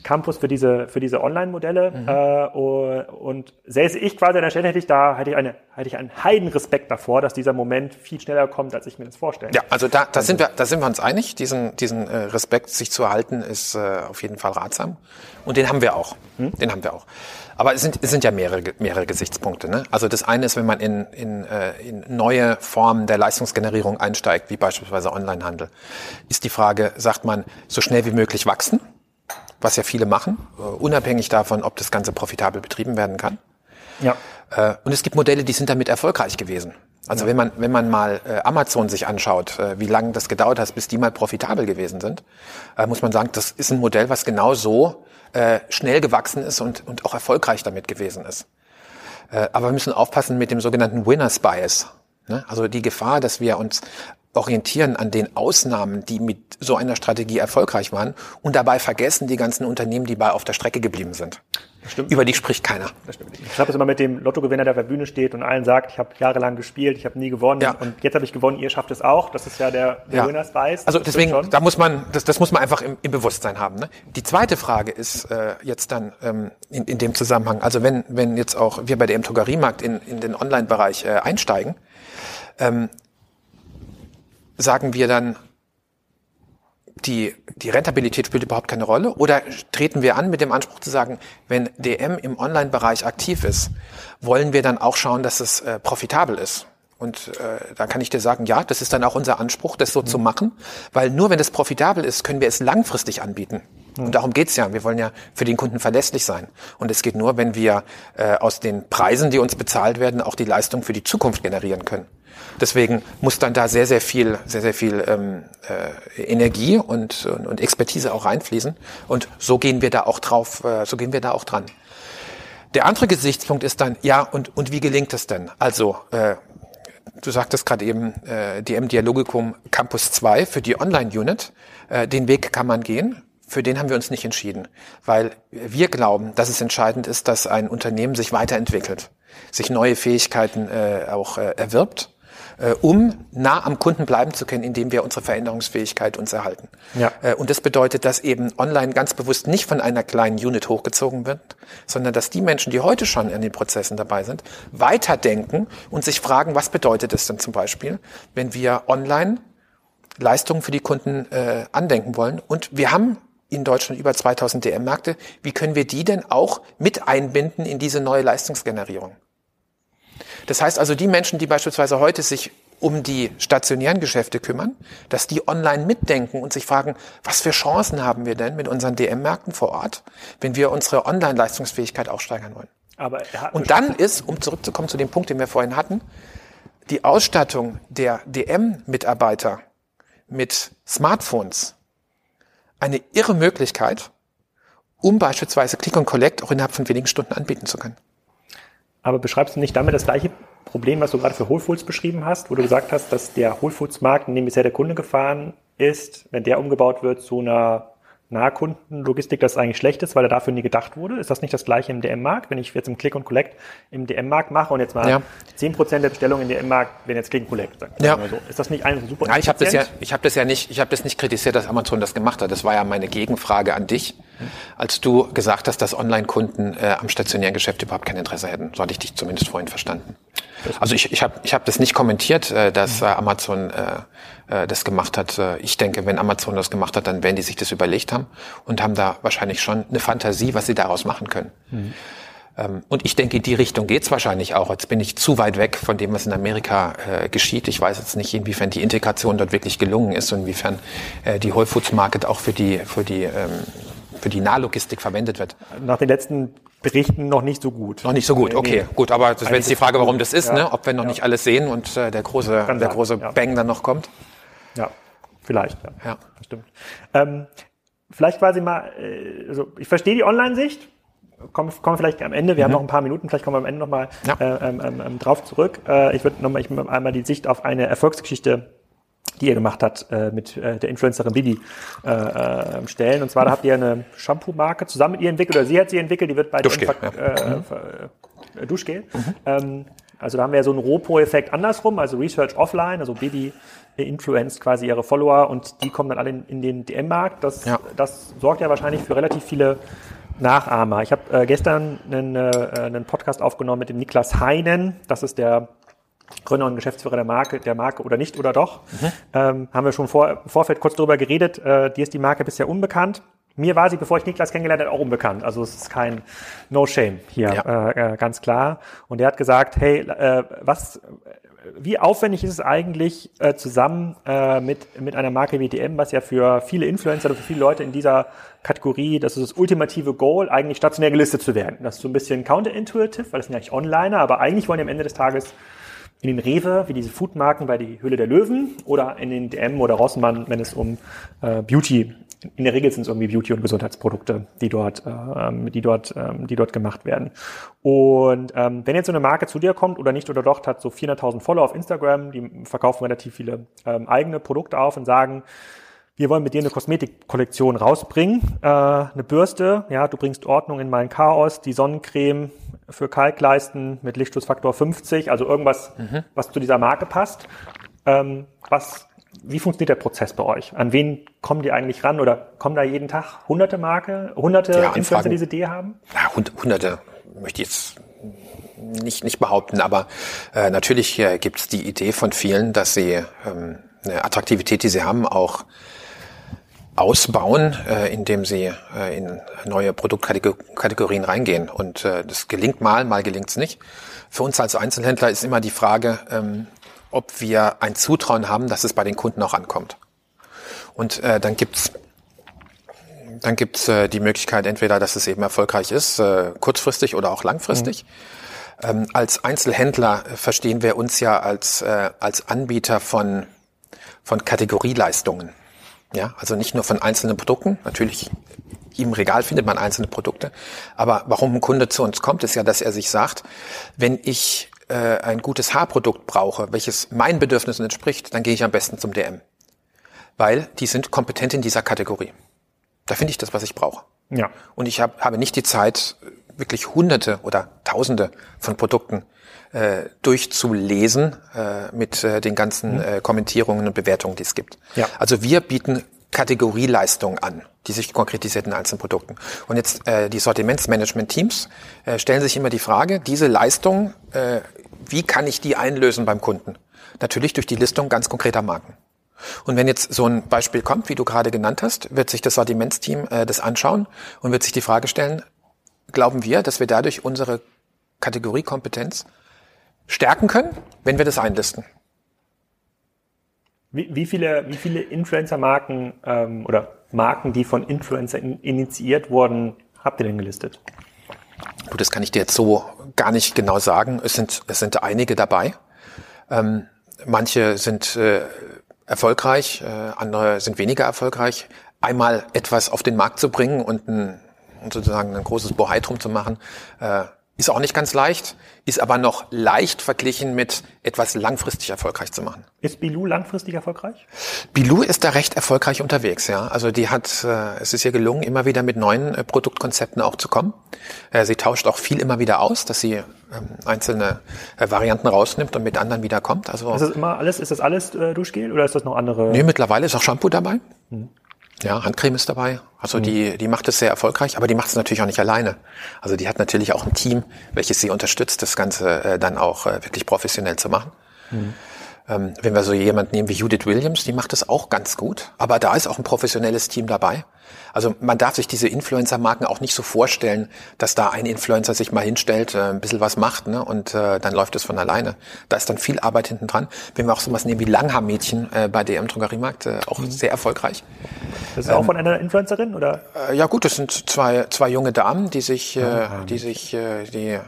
Campus für diese, für diese Online-Modelle. Mhm. Äh, und säße ich quasi an der Stelle, hätte ich da, hätte ich, eine, hätte ich einen Heidenrespekt davor, dass dieser Moment viel schneller kommt, als ich mir das vorstelle. Ja, also da, da sind wir, da sind wir uns einig. Diesen, diesen äh, Respekt sich zu erhalten, ist äh, auf jeden Fall ratsam. Und den haben wir auch. Hm? Den haben wir auch. Aber es sind, es sind ja mehrere, mehrere Gesichtspunkte. Ne? Also das eine ist, wenn man in, in, äh, in neue Formen der Leistungsgenerierung einsteigt, wie beispielsweise Onlinehandel, ist die Frage, sagt man, so schnell wie möglich wachsen? was ja viele machen, äh, unabhängig davon, ob das Ganze profitabel betrieben werden kann. Ja. Äh, und es gibt Modelle, die sind damit erfolgreich gewesen. Also ja. wenn man wenn man mal äh, Amazon sich anschaut, äh, wie lange das gedauert hat, bis die mal profitabel gewesen sind, äh, muss man sagen, das ist ein Modell, was genau so äh, schnell gewachsen ist und und auch erfolgreich damit gewesen ist. Äh, aber wir müssen aufpassen mit dem sogenannten Winners Bias. Ne? Also die Gefahr, dass wir uns orientieren an den Ausnahmen, die mit so einer Strategie erfolgreich waren und dabei vergessen die ganzen Unternehmen, die bei auf der Strecke geblieben sind. Stimmt. Über die spricht keiner. Das stimmt. Ich habe es immer mit dem Lottogewinner, der auf der Bühne steht und allen sagt, ich habe jahrelang gespielt, ich habe nie gewonnen ja. und jetzt habe ich gewonnen, ihr schafft es auch. Das ist ja der, der ja. Also deswegen, da muss man, das, das muss man einfach im, im Bewusstsein haben. Ne? Die zweite Frage ist äh, jetzt dann ähm, in, in dem Zusammenhang, also wenn, wenn jetzt auch wir bei der M-Drogeriemarkt in, in den Online-Bereich äh, einsteigen, ähm, sagen wir dann, die, die Rentabilität spielt überhaupt keine Rolle? Oder treten wir an mit dem Anspruch zu sagen, wenn DM im Online-Bereich aktiv ist, wollen wir dann auch schauen, dass es äh, profitabel ist? Und äh, da kann ich dir sagen, ja, das ist dann auch unser Anspruch, das so mhm. zu machen, weil nur wenn es profitabel ist, können wir es langfristig anbieten. Mhm. Und darum geht's ja. Wir wollen ja für den Kunden verlässlich sein. Und es geht nur, wenn wir äh, aus den Preisen, die uns bezahlt werden, auch die Leistung für die Zukunft generieren können. Deswegen muss dann da sehr, sehr viel, sehr, sehr viel ähm, äh, Energie und, und, und Expertise auch reinfließen. Und so gehen wir da auch drauf, äh, so gehen wir da auch dran. Der andere Gesichtspunkt ist dann, ja, und, und wie gelingt es denn? Also, äh, du sagtest gerade eben, äh, DM Dialogicum Campus 2 für die Online-Unit. Äh, den Weg kann man gehen. Für den haben wir uns nicht entschieden, weil wir glauben, dass es entscheidend ist, dass ein Unternehmen sich weiterentwickelt, sich neue Fähigkeiten äh, auch äh, erwirbt um nah am Kunden bleiben zu können, indem wir unsere Veränderungsfähigkeit uns erhalten. Ja. Äh, und das bedeutet, dass eben online ganz bewusst nicht von einer kleinen Unit hochgezogen wird, sondern dass die Menschen, die heute schon in den Prozessen dabei sind, weiterdenken und sich fragen, was bedeutet es denn zum Beispiel, wenn wir online Leistungen für die Kunden äh, andenken wollen. Und wir haben in Deutschland über 2000 DM-Märkte. Wie können wir die denn auch mit einbinden in diese neue Leistungsgenerierung? Das heißt also, die Menschen, die beispielsweise heute sich um die stationären Geschäfte kümmern, dass die online mitdenken und sich fragen, was für Chancen haben wir denn mit unseren DM-Märkten vor Ort, wenn wir unsere Online-Leistungsfähigkeit auch steigern wollen. Aber und dann ist, um zurückzukommen zu dem Punkt, den wir vorhin hatten, die Ausstattung der DM-Mitarbeiter mit Smartphones eine irre Möglichkeit, um beispielsweise Click und Collect auch innerhalb von wenigen Stunden anbieten zu können. Aber beschreibst du nicht damit das gleiche Problem, was du gerade für Whole Foods beschrieben hast, wo du gesagt hast, dass der Whole Foods Markt, in dem bisher der Kunde gefahren ist, wenn der umgebaut wird zu einer Nahkundenlogistik das eigentlich schlecht ist, weil er dafür nie gedacht wurde? Ist das nicht das gleiche im DM-Markt? Wenn ich jetzt im Click und Collect im DM-Markt mache und jetzt mal ja. 10% der Bestellungen im DM-Markt werden jetzt Click und Collect, sagen ja. so. Ist das nicht ein super ja, ich habe das ja ich habe das ja nicht ich habe das nicht kritisiert, dass Amazon das gemacht hat. Das war ja meine Gegenfrage an dich, als du gesagt hast, dass Online-Kunden äh, am stationären Geschäft überhaupt kein Interesse hätten. So hatte ich dich zumindest vorhin verstanden. Also ich, ich habe ich hab das nicht kommentiert, äh, dass äh, Amazon äh, äh, das gemacht hat. Äh, ich denke, wenn Amazon das gemacht hat, dann werden die sich das überlegt haben und haben da wahrscheinlich schon eine Fantasie, was sie daraus machen können. Mhm. Ähm, und ich denke, in die Richtung geht's wahrscheinlich auch. Jetzt bin ich zu weit weg von dem, was in Amerika äh, geschieht. Ich weiß jetzt nicht, inwiefern die Integration dort wirklich gelungen ist und inwiefern äh, die Whole Foods Market auch für die, für die ähm, für die Nahlogistik verwendet wird. Nach den letzten Berichten noch nicht so gut. Noch nicht so gut, okay, nee. gut. Aber das wäre jetzt die Frage, warum das ist, ja. ne? ob wir noch ja. nicht alles sehen und äh, der große, Kann der sein. große ja. Bang dann noch kommt. Ja, vielleicht. Ja, ja. das stimmt. Ähm, vielleicht quasi mal, äh, also ich verstehe die Online-Sicht. Kommen, kommen vielleicht am Ende, wir mhm. haben noch ein paar Minuten, vielleicht kommen wir am Ende nochmal ja. äh, ähm, ähm, ähm, drauf zurück. Äh, ich würde nochmal ich einmal die Sicht auf eine Erfolgsgeschichte die ihr gemacht habt äh, mit äh, der Influencerin Bibi äh, äh, stellen. Und zwar da habt ihr eine Shampoo-Marke zusammen mit ihr entwickelt, oder sie hat sie entwickelt, die wird bei Duschgel, ja. äh, mhm. äh, Duschgel. Mhm. Ähm, also da haben wir so einen Ropo-Effekt andersrum, also Research offline, also Bibi influenzt quasi ihre Follower und die kommen dann alle in, in den DM-Markt. Das, ja. das sorgt ja wahrscheinlich für relativ viele Nachahmer. Ich habe äh, gestern einen, äh, einen Podcast aufgenommen mit dem Niklas Heinen. Das ist der Gründer und Geschäftsführer der Marke, der Marke oder nicht oder doch. Mhm. Ähm, haben wir schon vor, im Vorfeld kurz darüber geredet. Äh, dir ist die Marke bisher unbekannt. Mir war sie, bevor ich Niklas kennengelernt habe, auch unbekannt. Also es ist kein No Shame hier, ja. äh, äh ganz klar. Und er hat gesagt, hey, äh, was wie aufwendig ist es eigentlich äh, zusammen äh, mit, mit einer Marke wie DM, was ja für viele Influencer oder für viele Leute in dieser Kategorie, das ist das ultimative Goal, eigentlich stationär gelistet zu werden. Das ist so ein bisschen counterintuitive, weil das sind ja eigentlich Onliner, aber eigentlich wollen die am Ende des Tages in den Rewe, wie diese Foodmarken bei die Höhle der Löwen oder in den DM oder Rossmann, wenn es um äh, Beauty in der Regel sind es irgendwie Beauty- und Gesundheitsprodukte, die dort, ähm, die dort, ähm, die dort gemacht werden. Und ähm, wenn jetzt so eine Marke zu dir kommt oder nicht oder doch, hat so 400.000 Follower auf Instagram, die verkaufen relativ viele ähm, eigene Produkte auf und sagen, wir wollen mit dir eine Kosmetikkollektion rausbringen, äh, eine Bürste, ja, du bringst Ordnung in mein Chaos, die Sonnencreme für Kalkleisten mit Lichtschutzfaktor 50, also irgendwas, mhm. was zu dieser Marke passt. Ähm, was wie funktioniert der Prozess bei euch? An wen kommen die eigentlich ran oder kommen da jeden Tag hunderte Marke, hunderte ja, Influencer, die diese Idee haben? Ja, hunderte möchte ich jetzt nicht, nicht behaupten, aber äh, natürlich äh, gibt es die Idee von vielen, dass sie ähm, eine Attraktivität, die sie haben, auch ausbauen, äh, indem sie äh, in neue Produktkategorien reingehen. Und äh, das gelingt mal, mal gelingt es nicht. Für uns als Einzelhändler ist immer die Frage, ähm, ob wir ein Zutrauen haben, dass es bei den Kunden auch ankommt. Und äh, dann gibt's dann gibt's äh, die Möglichkeit entweder, dass es eben erfolgreich ist, äh, kurzfristig oder auch langfristig. Mhm. Ähm, als Einzelhändler verstehen wir uns ja als, äh, als Anbieter von, von Kategorieleistungen. Ja, also nicht nur von einzelnen Produkten. Natürlich im Regal findet man einzelne Produkte. Aber warum ein Kunde zu uns kommt, ist ja, dass er sich sagt, wenn ich äh, ein gutes Haarprodukt brauche, welches meinen Bedürfnissen entspricht, dann gehe ich am besten zum DM. Weil die sind kompetent in dieser Kategorie. Da finde ich das, was ich brauche. Ja. Und ich hab, habe nicht die Zeit, wirklich hunderte oder tausende von Produkten äh, durchzulesen äh, mit äh, den ganzen mhm. äh, Kommentierungen und Bewertungen, die es gibt. Ja. Also wir bieten Kategorieleistungen an, die sich konkretisiert in einzelnen Produkten. Und jetzt äh, die Sortimentsmanagement-Teams äh, stellen sich immer die Frage, diese Leistung, äh, wie kann ich die einlösen beim Kunden? Natürlich durch die Listung ganz konkreter Marken. Und wenn jetzt so ein Beispiel kommt, wie du gerade genannt hast, wird sich das Sortimentsteam äh, das anschauen und wird sich die Frage stellen, glauben wir, dass wir dadurch unsere Kategoriekompetenz stärken können, wenn wir das einlisten? Wie, wie viele, wie viele Influencer-Marken ähm, oder Marken, die von Influencer in, initiiert wurden, habt ihr denn gelistet? Gut, das kann ich dir jetzt so gar nicht genau sagen. Es sind, es sind einige dabei. Ähm, manche sind äh, erfolgreich, äh, andere sind weniger erfolgreich. Einmal etwas auf den Markt zu bringen und, ein, sozusagen ein großes Bohai drum zu machen, äh, ist auch nicht ganz leicht, ist aber noch leicht verglichen mit etwas langfristig erfolgreich zu machen. Ist Bilou langfristig erfolgreich? Bilou ist da recht erfolgreich unterwegs, ja. Also die hat, äh, es ist ihr gelungen, immer wieder mit neuen äh, Produktkonzepten auch zu kommen. Äh, sie tauscht auch viel immer wieder aus, dass sie ähm, einzelne äh, Varianten rausnimmt und mit anderen wieder kommt. Also ist das immer alles, ist das alles äh, Duschgel oder ist das noch andere? Nee, mittlerweile ist auch Shampoo dabei. Mhm. Ja, Handcreme ist dabei. Also mhm. die, die macht es sehr erfolgreich, aber die macht es natürlich auch nicht alleine. Also die hat natürlich auch ein Team, welches sie unterstützt, das Ganze äh, dann auch äh, wirklich professionell zu machen. Mhm. Ähm, wenn wir so jemand nehmen wie Judith Williams, die macht es auch ganz gut. Aber da ist auch ein professionelles Team dabei. Also man darf sich diese Influencer-Marken auch nicht so vorstellen, dass da ein Influencer sich mal hinstellt, äh, ein bisschen was macht ne, und äh, dann läuft es von alleine. Da ist dann viel Arbeit hinten dran. Wenn wir auch sowas nehmen wie Langhaarmädchen äh, bei DM Drogeriemarkt, äh, auch mhm. sehr erfolgreich. Das ist ähm, auch von einer Influencerin oder? Äh, ja gut, das sind zwei, zwei junge Damen, die sich, äh, die sich äh, die,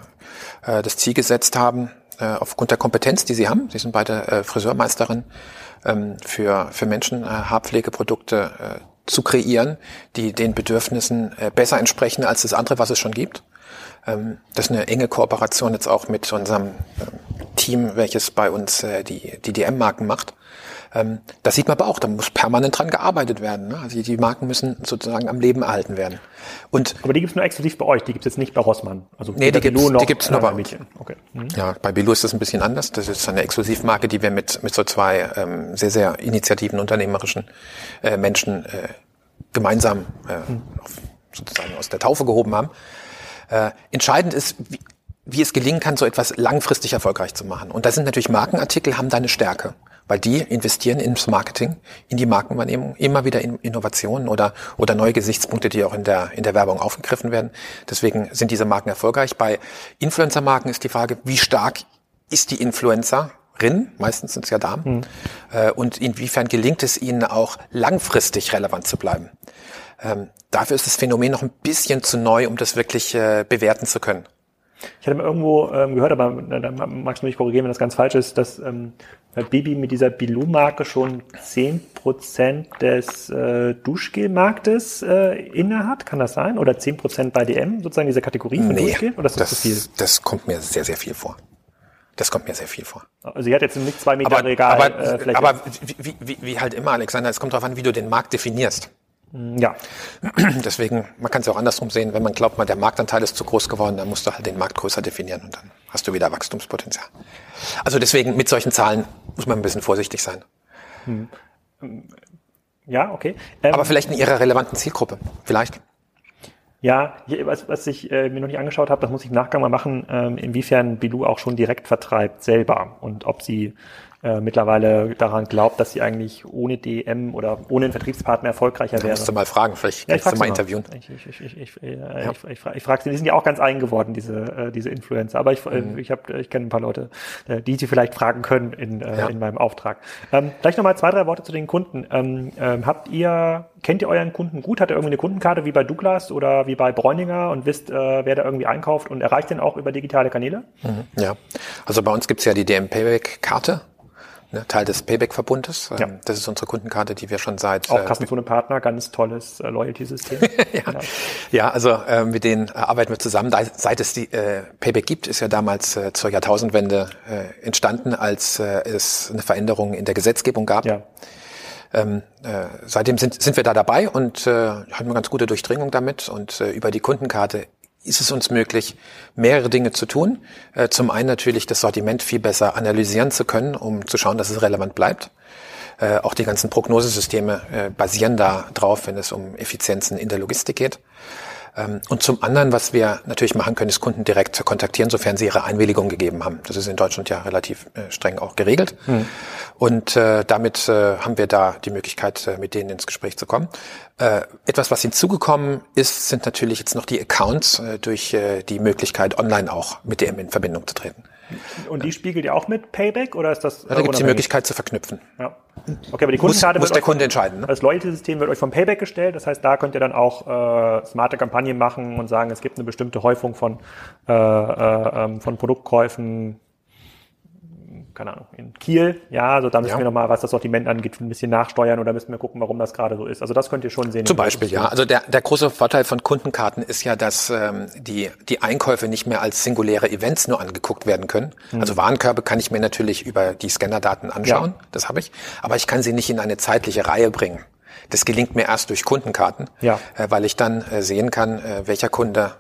äh, das Ziel gesetzt haben, äh, aufgrund der Kompetenz, die sie haben. Sie sind beide äh, Friseurmeisterin ähm, für, für Menschen äh, Haarpflegeprodukte äh, zu kreieren, die den Bedürfnissen äh, besser entsprechen als das andere, was es schon gibt. Ähm, das ist eine enge Kooperation jetzt auch mit unserem äh, Team, welches bei uns äh, die, die DM-Marken macht. Ähm, das sieht man aber auch, da muss permanent dran gearbeitet werden. Ne? Also die Marken müssen sozusagen am Leben erhalten werden. Und aber die gibt's nur exklusiv bei euch, die gibt's jetzt nicht bei Rossmann. Also nee, die gibt's, noch, die gibt's nur bei Mädchen. Okay. Mhm. Ja, bei Bilou ist das ein bisschen anders. Das ist eine Exklusivmarke, die wir mit, mit so zwei ähm, sehr, sehr initiativen, unternehmerischen äh, Menschen äh, gemeinsam äh, mhm. sozusagen aus der Taufe gehoben haben. Äh, entscheidend ist, wie, wie es gelingen kann, so etwas langfristig erfolgreich zu machen. Und da sind natürlich Markenartikel, haben da eine Stärke weil die investieren ins Marketing, in die Markenwahrnehmung, immer wieder in Innovationen oder, oder neue Gesichtspunkte, die auch in der, in der Werbung aufgegriffen werden. Deswegen sind diese Marken erfolgreich. Bei Influencer-Marken ist die Frage, wie stark ist die Influencer meistens sind es ja Damen, hm. äh, und inwiefern gelingt es ihnen auch langfristig relevant zu bleiben. Ähm, dafür ist das Phänomen noch ein bisschen zu neu, um das wirklich äh, bewerten zu können. Ich hatte mal irgendwo ähm, gehört, aber äh, da magst du mich korrigieren, wenn das ganz falsch ist, dass ähm, Bibi mit dieser Bilou-Marke schon zehn Prozent des äh, Duschgel-Marktes äh, innehat. Kann das sein? Oder zehn Prozent bei DM, sozusagen diese Kategorie von nee, Duschgel? Oder ist das, das zu viel? Das kommt mir sehr, sehr viel vor. Das kommt mir sehr viel vor. Also sie hat jetzt nicht zwei Meter aber, Regal. Aber, äh, aber wie, wie, wie halt immer, Alexander, es kommt darauf an, wie du den Markt definierst. Ja. Deswegen, man kann es ja auch andersrum sehen, wenn man glaubt, man, der Marktanteil ist zu groß geworden, dann musst du halt den Markt größer definieren und dann hast du wieder Wachstumspotenzial. Also deswegen, mit solchen Zahlen muss man ein bisschen vorsichtig sein. Hm. Ja, okay. Ähm, Aber vielleicht in ihrer relevanten Zielgruppe. Vielleicht. Ja, was, was ich äh, mir noch nicht angeschaut habe, das muss ich im Nachgang mal machen, ähm, inwiefern Bilou auch schon direkt vertreibt selber und ob sie äh, mittlerweile daran glaubt, dass sie eigentlich ohne DM oder ohne einen Vertriebspartner erfolgreicher wäre. Musst du mal fragen, vielleicht kannst ja, du mal interviewen. Ich, ich, ich, ich, ich, äh, ja. ich, ich, ich frage sie, die sind ja auch ganz eigen geworden, diese, äh, diese Influencer. Aber ich, äh, mhm. ich, hab, ich kenne ein paar Leute, äh, die sie vielleicht fragen können in, äh, ja. in meinem Auftrag. Ähm, vielleicht nochmal zwei, drei Worte zu den Kunden. Ähm, ähm, habt ihr, kennt ihr euren Kunden gut? Hat er irgendwie eine Kundenkarte wie bei Douglas oder wie bei Bräuninger und wisst, äh, wer da irgendwie einkauft und erreicht den auch über digitale Kanäle? Mhm. Ja, also bei uns gibt's ja die DM Payback-Karte Teil des Payback-Verbundes. Ja. Ähm, das ist unsere Kundenkarte, die wir schon seit... Auch äh, Kassenzone Partner, ganz tolles äh, Loyalty-System. ja. ja. ja, also äh, mit denen äh, arbeiten wir zusammen. Seit es die äh, Payback gibt, ist ja damals äh, zur Jahrtausendwende äh, entstanden, als äh, es eine Veränderung in der Gesetzgebung gab. Ja. Ähm, äh, seitdem sind, sind wir da dabei und äh, haben eine ganz gute Durchdringung damit und äh, über die Kundenkarte ist es uns möglich, mehrere Dinge zu tun. Äh, zum einen natürlich das Sortiment viel besser analysieren zu können, um zu schauen, dass es relevant bleibt. Äh, auch die ganzen Prognosesysteme äh, basieren da drauf, wenn es um Effizienzen in der Logistik geht. Ähm, und zum anderen, was wir natürlich machen können, ist Kunden direkt kontaktieren, sofern sie ihre Einwilligung gegeben haben. Das ist in Deutschland ja relativ äh, streng auch geregelt. Hm. Und äh, damit äh, haben wir da die Möglichkeit, äh, mit denen ins Gespräch zu kommen. Äh, etwas, was hinzugekommen ist, sind natürlich jetzt noch die Accounts äh, durch die Möglichkeit, online auch mit dem in Verbindung zu treten. Und die spiegelt ihr auch mit Payback oder ist das? Ja, da gibt es die Möglichkeit zu verknüpfen. Ja. Okay, aber die Kundenkarte muss, muss der Kunde entscheiden. Ne? Das Loyalty-System wird euch vom Payback gestellt. Das heißt, da könnt ihr dann auch äh, smarte Kampagnen machen und sagen, es gibt eine bestimmte Häufung von äh, äh, ähm, von Produktkäufen keine Ahnung, in Kiel, ja, also da müssen ja. wir nochmal, was das Sortiment angeht, ein bisschen nachsteuern oder müssen wir gucken, warum das gerade so ist. Also das könnt ihr schon sehen. Zum Beispiel, ja. Also der, der große Vorteil von Kundenkarten ist ja, dass ähm, die, die Einkäufe nicht mehr als singuläre Events nur angeguckt werden können. Mhm. Also Warenkörbe kann ich mir natürlich über die Scannerdaten anschauen, ja. das habe ich, aber ich kann sie nicht in eine zeitliche Reihe bringen. Das gelingt mir erst durch Kundenkarten, ja. äh, weil ich dann äh, sehen kann, äh, welcher Kunde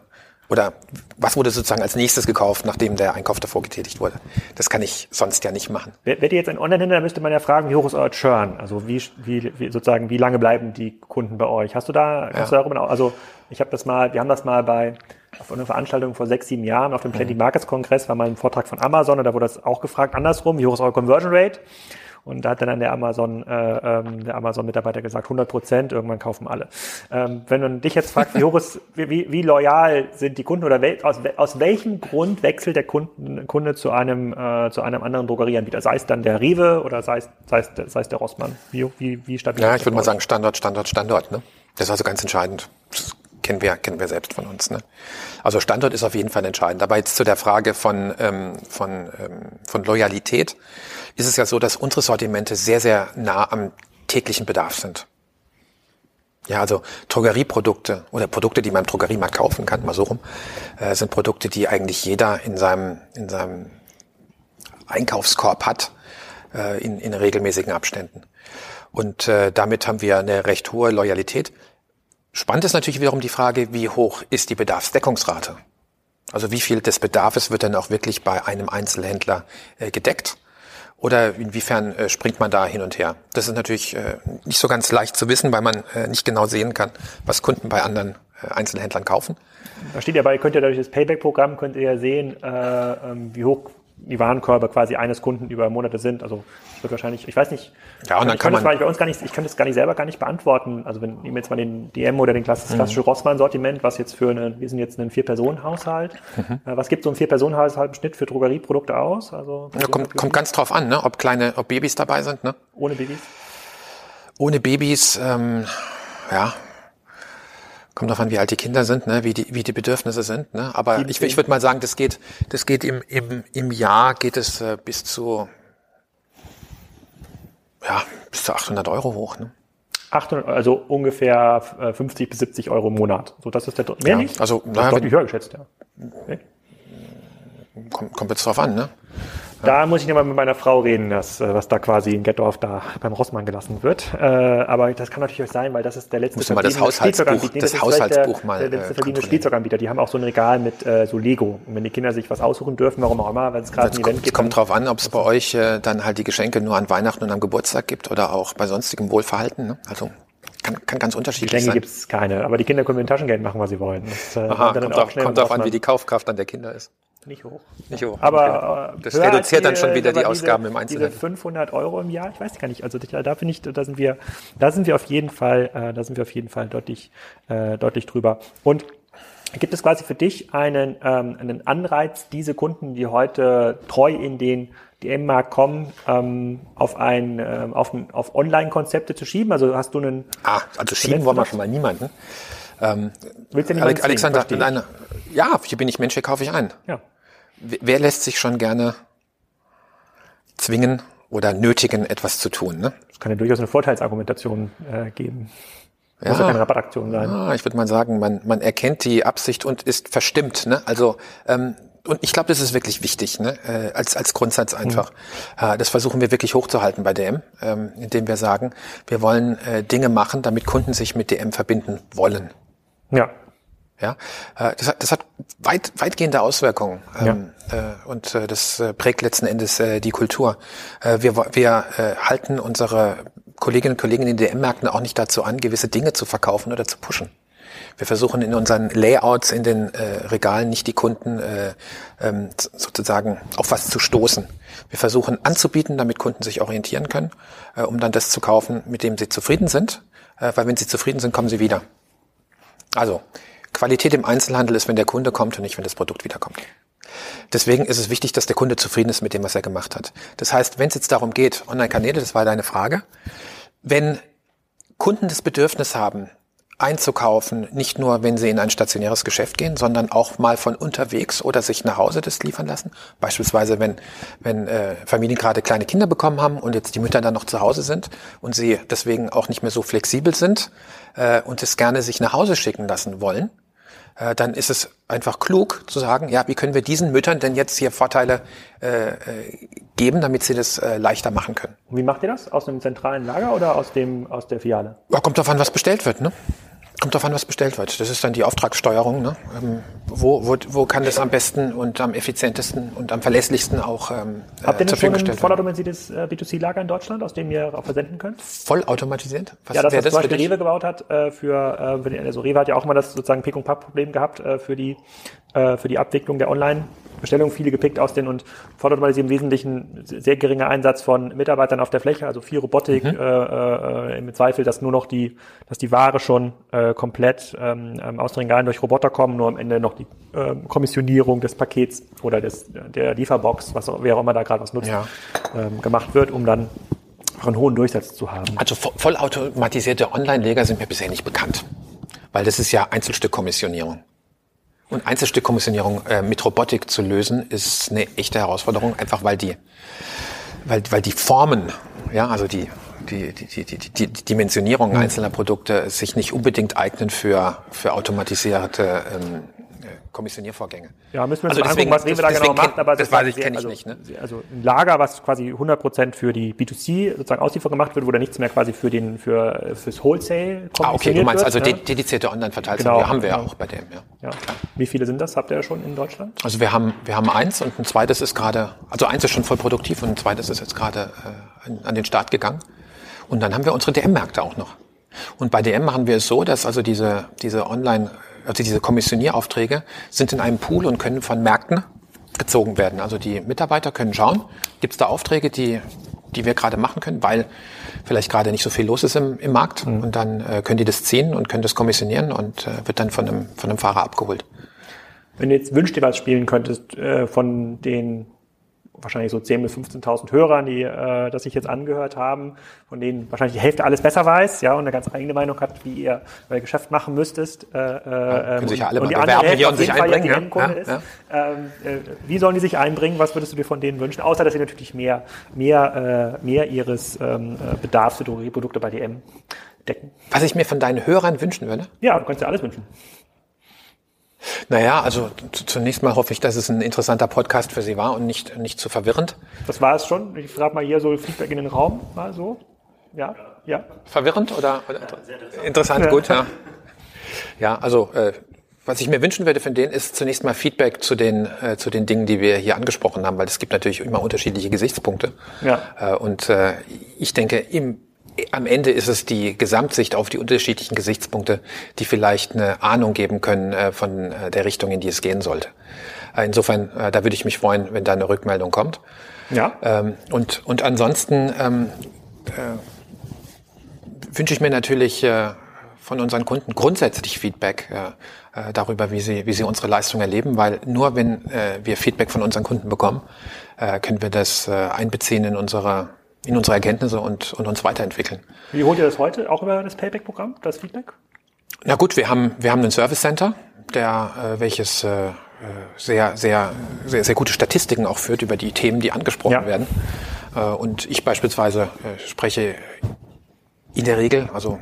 oder was wurde sozusagen als nächstes gekauft, nachdem der Einkauf davor getätigt wurde? Das kann ich sonst ja nicht machen. Wärt ihr jetzt ein Online-Händler, müsste man ja fragen, wie hoch ist euer Churn? Also wie, wie, wie sozusagen, wie lange bleiben die Kunden bei euch? Hast du da, ja. du darüber, also ich habe das mal, wir haben das mal bei auf einer Veranstaltung vor sechs, sieben Jahren auf dem Plenty mhm. Markets Kongress war mal ein Vortrag von Amazon und da wurde das auch gefragt, andersrum, wie hoch ist euer Conversion Rate? Und da hat dann der Amazon, äh, ähm, der Amazon-Mitarbeiter gesagt, 100 Prozent, irgendwann kaufen alle. Ähm, wenn man dich jetzt fragt, wie hoch ist, wie, wie loyal sind die Kunden oder wel, aus, aus welchem Grund wechselt der Kunden, Kunde zu einem, äh, zu einem anderen Drogerieanbieter? Sei es dann der Rewe oder sei es, sei es, sei es der Rossmann? Wie, wie, wie stabil Ja, ich würde mal sagen Standort, Standort, Standort. Ne? Das ist also ganz entscheidend. Kennen wir, kennen wir selbst von uns. Ne? Also Standort ist auf jeden Fall entscheidend. Aber jetzt zu der Frage von, ähm, von, ähm, von Loyalität ist es ja so, dass unsere Sortimente sehr, sehr nah am täglichen Bedarf sind. Ja, also Drogerieprodukte oder Produkte, die man im Drogeriemarkt kaufen kann, mal so rum, äh, sind Produkte, die eigentlich jeder in seinem, in seinem Einkaufskorb hat, äh, in, in regelmäßigen Abständen. Und äh, damit haben wir eine recht hohe Loyalität. Spannend ist natürlich wiederum die Frage, wie hoch ist die Bedarfsdeckungsrate? Also wie viel des Bedarfs wird dann auch wirklich bei einem Einzelhändler äh, gedeckt? Oder inwiefern äh, springt man da hin und her? Das ist natürlich äh, nicht so ganz leicht zu wissen, weil man nicht genau sehen kann, was Kunden bei anderen Einzelhändlern kaufen. Da steht ja bei, könnt ihr durch das Payback-Programm könnt ihr ja sehen, äh, ähm, wie hoch die Warenkörbe quasi eines Kunden über Monate sind. Also es wird wahrscheinlich, ich weiß nicht, Ja, und dann ich kann das man- bei uns gar nicht, ich kann das gar nicht selber gar nicht beantworten. Also wenn nehmen wir jetzt mal den DM oder den klassisch- Mhm. klassische Rossmann-Sortiment, was jetzt für eine, wir sind jetzt ein Vier-Personen-Haushalt. Mhm. Äh, Was gibt so ein Vier-Personen-Haushalt im Schnitt für Drogerieprodukte aus? Also Ja, kommt, kommt ganz drauf an, ne? ob kleine, ob Babys dabei sind. Ne? ohne Babys? Ohne Babys, ähm, ja, kommt drauf an, wie alt die Kinder sind, ne? wie, die, wie die Bedürfnisse sind. Ne? Aber ich, ich würde mal sagen, das geht, das geht im, im, im Jahr geht es äh, bis zu ja, bis zu 800 Euro hoch. Ne? 800, also ungefähr äh, 50 bis 70 Euro im Monat. So, das ist der mehr Ja, nicht? also, das naja, ist deutlich höher geschätzt, ja. Okay. Kommt, kommt jetzt drauf an. Ne? Da muss ich nochmal mit meiner Frau reden, dass, äh, was da quasi in Gettorf da beim Rossmann gelassen wird. Äh, aber das kann natürlich auch sein, weil das ist der letzte mal das Haushaltsbuch-. Nee, das vielleicht Haushaltsbuch der, mal, Der äh, letzte verbliebene kontrollieren. Spielzeuganbieter. Die haben auch so ein Regal mit äh, so Lego. Und wenn die Kinder sich was aussuchen dürfen, warum auch immer, wenn es gerade Es ein kommt, Event es gibt, kommt dann- drauf an, ob es bei euch äh, dann halt die Geschenke nur an Weihnachten und am Geburtstag gibt oder auch bei sonstigem Wohlverhalten. Ne? Also kann, kann ganz unterschiedlich Geschenke sein. gibt es keine. Aber die Kinder können mit dem Taschengeld machen, was sie wollen. Das, äh, Aha, dann kommt, auch schnell kommt drauf an, wie die Kaufkraft dann der Kinder ist. Nicht hoch. Nicht hoch. Aber Okay. das äh, höher reduziert dann schon wieder die Ausgaben diese, im Einzelnen. Diese 500 Euro im Jahr, ich weiß gar nicht. Also da, da bin ich, da sind wir, da sind wir auf jeden Fall, äh, da sind wir auf jeden Fall deutlich, äh, deutlich drüber. Und gibt es quasi für dich einen, ähm, einen Anreiz, diese Kunden, die heute treu in den DM-Markt kommen, ähm, auf ein, ähm, auf, auf Online-Konzepte zu schieben? Also hast du einen, Ah, also schieben wollen wir schon mal niemanden. willst du Ale niemanden Alexander, zwingen, nein, ja, hier bin ich Mensch, hier kaufe ich ein. Ja. Wer lässt sich schon gerne zwingen oder nötigen, etwas zu tun? Ne? Das kann ja durchaus eine Vorteilsargumentation äh, geben. Muss ja Ja. keine Rabattaktion sein. Ah, ich würde mal sagen, man, man erkennt die Absicht und ist verstimmt. Ne? Also ähm, und ich glaube, das ist wirklich wichtig, ne? äh, als, als Grundsatz einfach. Äh, das versuchen wir wirklich hochzuhalten bei DM, ähm, indem wir sagen, wir wollen äh, Dinge machen, damit Kunden sich mit DM verbinden wollen. Ja. Ja, äh, das hat, das hat weit, weitgehende Auswirkungen ähm, äh, und äh, das äh, prägt letzten Endes äh, die Kultur. Äh, wir wir äh, halten unsere Kolleginnen und Kollegen in den DM-Märkten auch nicht dazu an, gewisse Dinge zu verkaufen oder zu pushen. Wir versuchen in unseren Layouts in den äh, Regalen nicht die Kunden äh, ähm, sozusagen auf was zu stoßen. Wir versuchen anzubieten, damit Kunden sich orientieren können, äh, um dann das zu kaufen, mit dem sie zufrieden sind. Äh, weil wenn sie zufrieden sind, kommen sie wieder. Also, Qualität im Einzelhandel ist, wenn der Kunde kommt und nicht, wenn das Produkt wiederkommt. Deswegen ist es wichtig, dass der Kunde zufrieden ist mit dem, was er gemacht hat. Das heißt, wenn es jetzt darum geht, Online-Kanäle, das war deine Frage, wenn Kunden das Bedürfnis haben, einzukaufen, nicht nur, wenn sie in ein stationäres Geschäft gehen, sondern auch mal von unterwegs oder sich nach Hause das liefern lassen. Beispielsweise, wenn, wenn äh, Familien gerade kleine Kinder bekommen haben und jetzt die Mütter dann noch zu Hause sind und sie deswegen auch nicht mehr so flexibel sind äh, und es gerne sich nach Hause schicken lassen wollen, äh, dann ist es einfach klug zu sagen, ja, wie können wir diesen Müttern denn jetzt hier Vorteile äh, äh, geben, damit sie das äh, leichter machen können. Und wie macht ihr das? Aus einem zentralen Lager oder aus dem aus der Filiale? Ja, kommt davon, was bestellt wird, ne? Kommt davon, was bestellt wird. Das ist dann die Auftragssteuerung. Ne? Ähm, wo, wo, wo kann das am besten und am effizientesten und am verlässlichsten auch ähm, Habt ihr äh, denn zur schon Verfügung ein gestellt werden? vollautomatisiertes äh, B2C-Lager in Deutschland, aus dem ihr auch versenden könnt? Vollautomatisiert? Was ja, das, was zum für Beispiel? Rewe gebaut hat, äh, für, äh, also Rewe hat ja auch mal das sozusagen Pick- und Pack-Problem gehabt äh, für die äh, für die Abwicklung der Online-Bestellung, viele gepickt aus den und vollautomatisiert im Wesentlichen sehr geringer Einsatz von Mitarbeitern auf der Fläche, also viel Robotik, Mhm. äh, äh, im Zweifel, dass nur noch die, dass die Ware schon äh, komplett ähm, ähm, aus den Regalen durch Roboter kommen, nur am Ende noch die ähm, Kommissionierung des Pakets oder des der Lieferbox, was auch, wer auch immer da gerade was nutzt, Ja. ähm, gemacht wird, um dann auch einen hohen Durchsatz zu haben. Also vo- vollautomatisierte Online-Leger sind mir bisher nicht bekannt. Weil das ist ja Einzelstückkommissionierung. Und Einzelstückkommissionierung äh, mit Robotik zu lösen, ist eine echte Herausforderung, einfach weil die, weil, weil die Formen, ja, also die, die, die, die, die, die Dimensionierung einzelner Produkte sich nicht unbedingt eignen für, für automatisierte ähm, äh, Kommissioniervorgänge. Ja, müssen wir uns Also angucken, was Rewe da genau macht. Aber das ist weiß ich, sehr- kenn ich also, nicht, ne? Also ein Lager, was quasi 100% für die B2C sozusagen Auslieferung gemacht wird, wo da nichts mehr quasi für den für fürs Wholesale Ah, okay, du meinst wird, also de- dedizierte Online-Verteilung. Genau, ja, haben wir ja genau. auch bei dem, ja. ja. Wie viele sind das? Habt ihr schon in Deutschland? Also wir haben, wir haben eins und ein zweites ist gerade, also eins ist schon voll produktiv und ein zweites ist jetzt gerade äh, an, an den Start gegangen. Und dann haben wir unsere DM-Märkte auch noch. Und bei DM machen wir es so, dass also diese, diese Online, also diese Kommissionieraufträge sind in einem Pool und können von Märkten gezogen werden. Also die Mitarbeiter können schauen, gibt es da Aufträge, die, die wir gerade machen können, weil vielleicht gerade nicht so viel los ist im, im Markt. Mhm. Und dann äh, können die das ziehen und können das kommissionieren und äh, wird dann von einem, von einem Fahrer abgeholt. Wenn du jetzt wünscht dir was spielen könntest äh, von den wahrscheinlich so 10.000 bis 15.000 Hörern, die äh, das sich jetzt angehört haben, von denen wahrscheinlich die Hälfte alles besser weiß, ja, und eine ganz eigene Meinung hat, wie ihr euer Geschäft machen müsstest. Äh, ja, können ähm, sich ja alle und, mal bewerben hier und sich einbringen. Ja, ist. Ja. Ähm, äh, wie sollen die sich einbringen? Was würdest du dir von denen wünschen? Außer, dass sie natürlich mehr, mehr, äh, mehr ihres ähm, äh, Bedarfs für Drogerieprodukte bei DM decken. Was ich mir von deinen Hörern wünschen würde? Ja, du kannst dir alles wünschen. Naja, also zunächst mal hoffe ich, dass es ein interessanter Podcast für Sie war und nicht, nicht zu verwirrend. Das war es schon. Ich frage mal hier so Feedback in den Raum, mal so. Ja, ja. Verwirrend oder, oder ja, interessant? Ja. gut, ja. Ja, also äh, was ich mir wünschen würde von denen ist zunächst mal Feedback zu den äh, zu den Dingen, die wir hier angesprochen haben, weil es gibt natürlich immer unterschiedliche Gesichtspunkte. Ja. Äh, und äh, ich denke, im am Ende ist es die Gesamtsicht auf die unterschiedlichen Gesichtspunkte, die vielleicht eine Ahnung geben können äh, von äh, der Richtung, in die es gehen sollte. Äh, insofern, da würde ich mich freuen, wenn da eine Rückmeldung kommt. Ja. Ähm, und, und ansonsten ähm, äh, wünsche ich mir natürlich von unseren Kunden grundsätzlich Feedback darüber, wie sie, wie sie unsere Leistung erleben, weil nur wenn wir Feedback von unseren Kunden bekommen, können wir das einbeziehen in unsere in unsere Erkenntnisse und, und uns weiterentwickeln. Wie holt ihr das heute? Auch über das Payback-Programm, das Feedback? Na gut, wir haben, wir haben ein Service Center, der, äh, welches äh, sehr, sehr, sehr, sehr gute Statistiken auch führt über die Themen, die angesprochen ja. werden. Äh, und ich beispielsweise äh, spreche in der Regel, also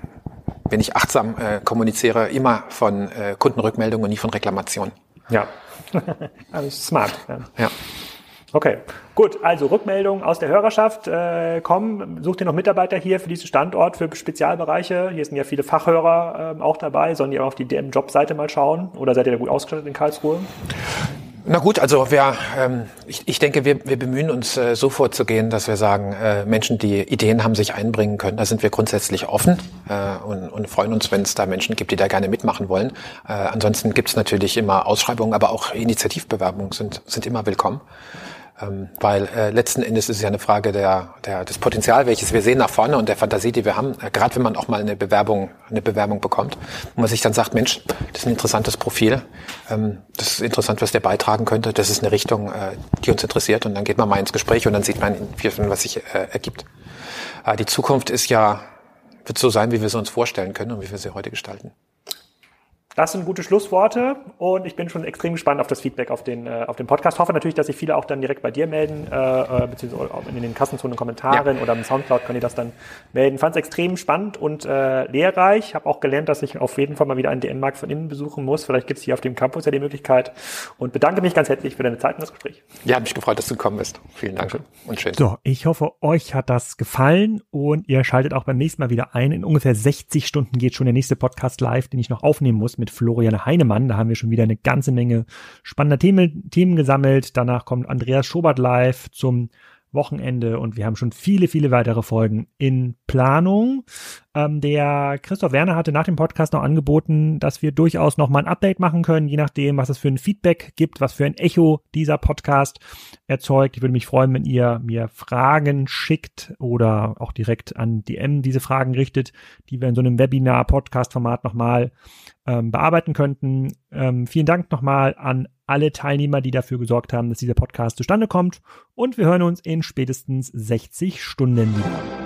wenn ich achtsam äh, kommuniziere, immer von äh, Kundenrückmeldungen und nie von Reklamationen. Ja, also smart. Ja. ja. Okay, gut. Also Rückmeldungen aus der Hörerschaft äh, kommen. Sucht ihr noch Mitarbeiter hier für diesen Standort, für Spezialbereiche? Hier sind ja viele Fachhörer äh, auch dabei. Sollen die auch auf die DM-Job-Seite mal schauen? Oder seid ihr da gut ausgestattet in Karlsruhe? Na gut, also wir, ähm, ich, ich denke, wir, wir bemühen uns äh, so vorzugehen, dass wir sagen, äh, Menschen, die Ideen haben, sich einbringen können, da sind wir grundsätzlich offen äh, und, und freuen uns, wenn es da Menschen gibt, die da gerne mitmachen wollen. Äh, ansonsten gibt es natürlich immer Ausschreibungen, aber auch Initiativbewerbungen sind, sind immer willkommen. Ähm, weil äh, letzten Endes ist es ja eine Frage der, der, des Potenzial, welches wir sehen nach vorne und der Fantasie, die wir haben. Äh, Gerade wenn man auch mal eine Bewerbung, eine Bewerbung bekommt, wo man sich dann sagt, Mensch, das ist ein interessantes Profil, ähm, das ist interessant, was der beitragen könnte, das ist eine Richtung, äh, die uns interessiert und dann geht man mal ins Gespräch und dann sieht man, was sich äh, ergibt. Äh, die Zukunft ist ja, wird so sein, wie wir sie uns vorstellen können und wie wir sie heute gestalten. Das sind gute Schlussworte und ich bin schon extrem gespannt auf das Feedback auf den, äh, auf den Podcast. Hoffe natürlich, dass sich viele auch dann direkt bei dir melden, äh, äh beziehungsweise in den Kassenzonen Kommentaren ja. oder im Soundcloud können die das dann melden. Fand es extrem spannend und äh, lehrreich. Habe auch gelernt, dass ich auf jeden Fall mal wieder einen DM-Markt von innen besuchen muss. Vielleicht gibt es hier auf dem Campus ja die Möglichkeit und bedanke mich ganz herzlich für deine Zeit und das Gespräch. Ja, hat mich gefreut, dass du gekommen bist. Vielen Dank und schön. So, ich hoffe, euch hat das gefallen und ihr schaltet auch beim nächsten Mal wieder ein. In ungefähr 60 Stunden geht schon der nächste Podcast live, den ich noch aufnehmen muss mit Florian Heinemann. Da haben wir schon wieder eine ganze Menge spannender Themen, Themen gesammelt. Danach kommt Andreas Schobert live zum Wochenende und wir haben schon viele, viele weitere Folgen in Planung. Ähm, der Christoph Werner hatte nach dem Podcast noch angeboten, dass wir durchaus noch mal ein Update machen können, je nachdem, was es für ein Feedback gibt, was für ein Echo dieser Podcast erzeugt. Ich würde mich freuen, wenn ihr mir Fragen schickt oder auch direkt an DM diese Fragen richtet, die wir in so einem Webinar-Podcast-Format nochmal ähm, bearbeiten könnten. Ähm, vielen Dank nochmal an alle Teilnehmer, die dafür gesorgt haben, dass dieser Podcast zustande kommt. Und wir hören uns in spätestens 60 Stunden wieder.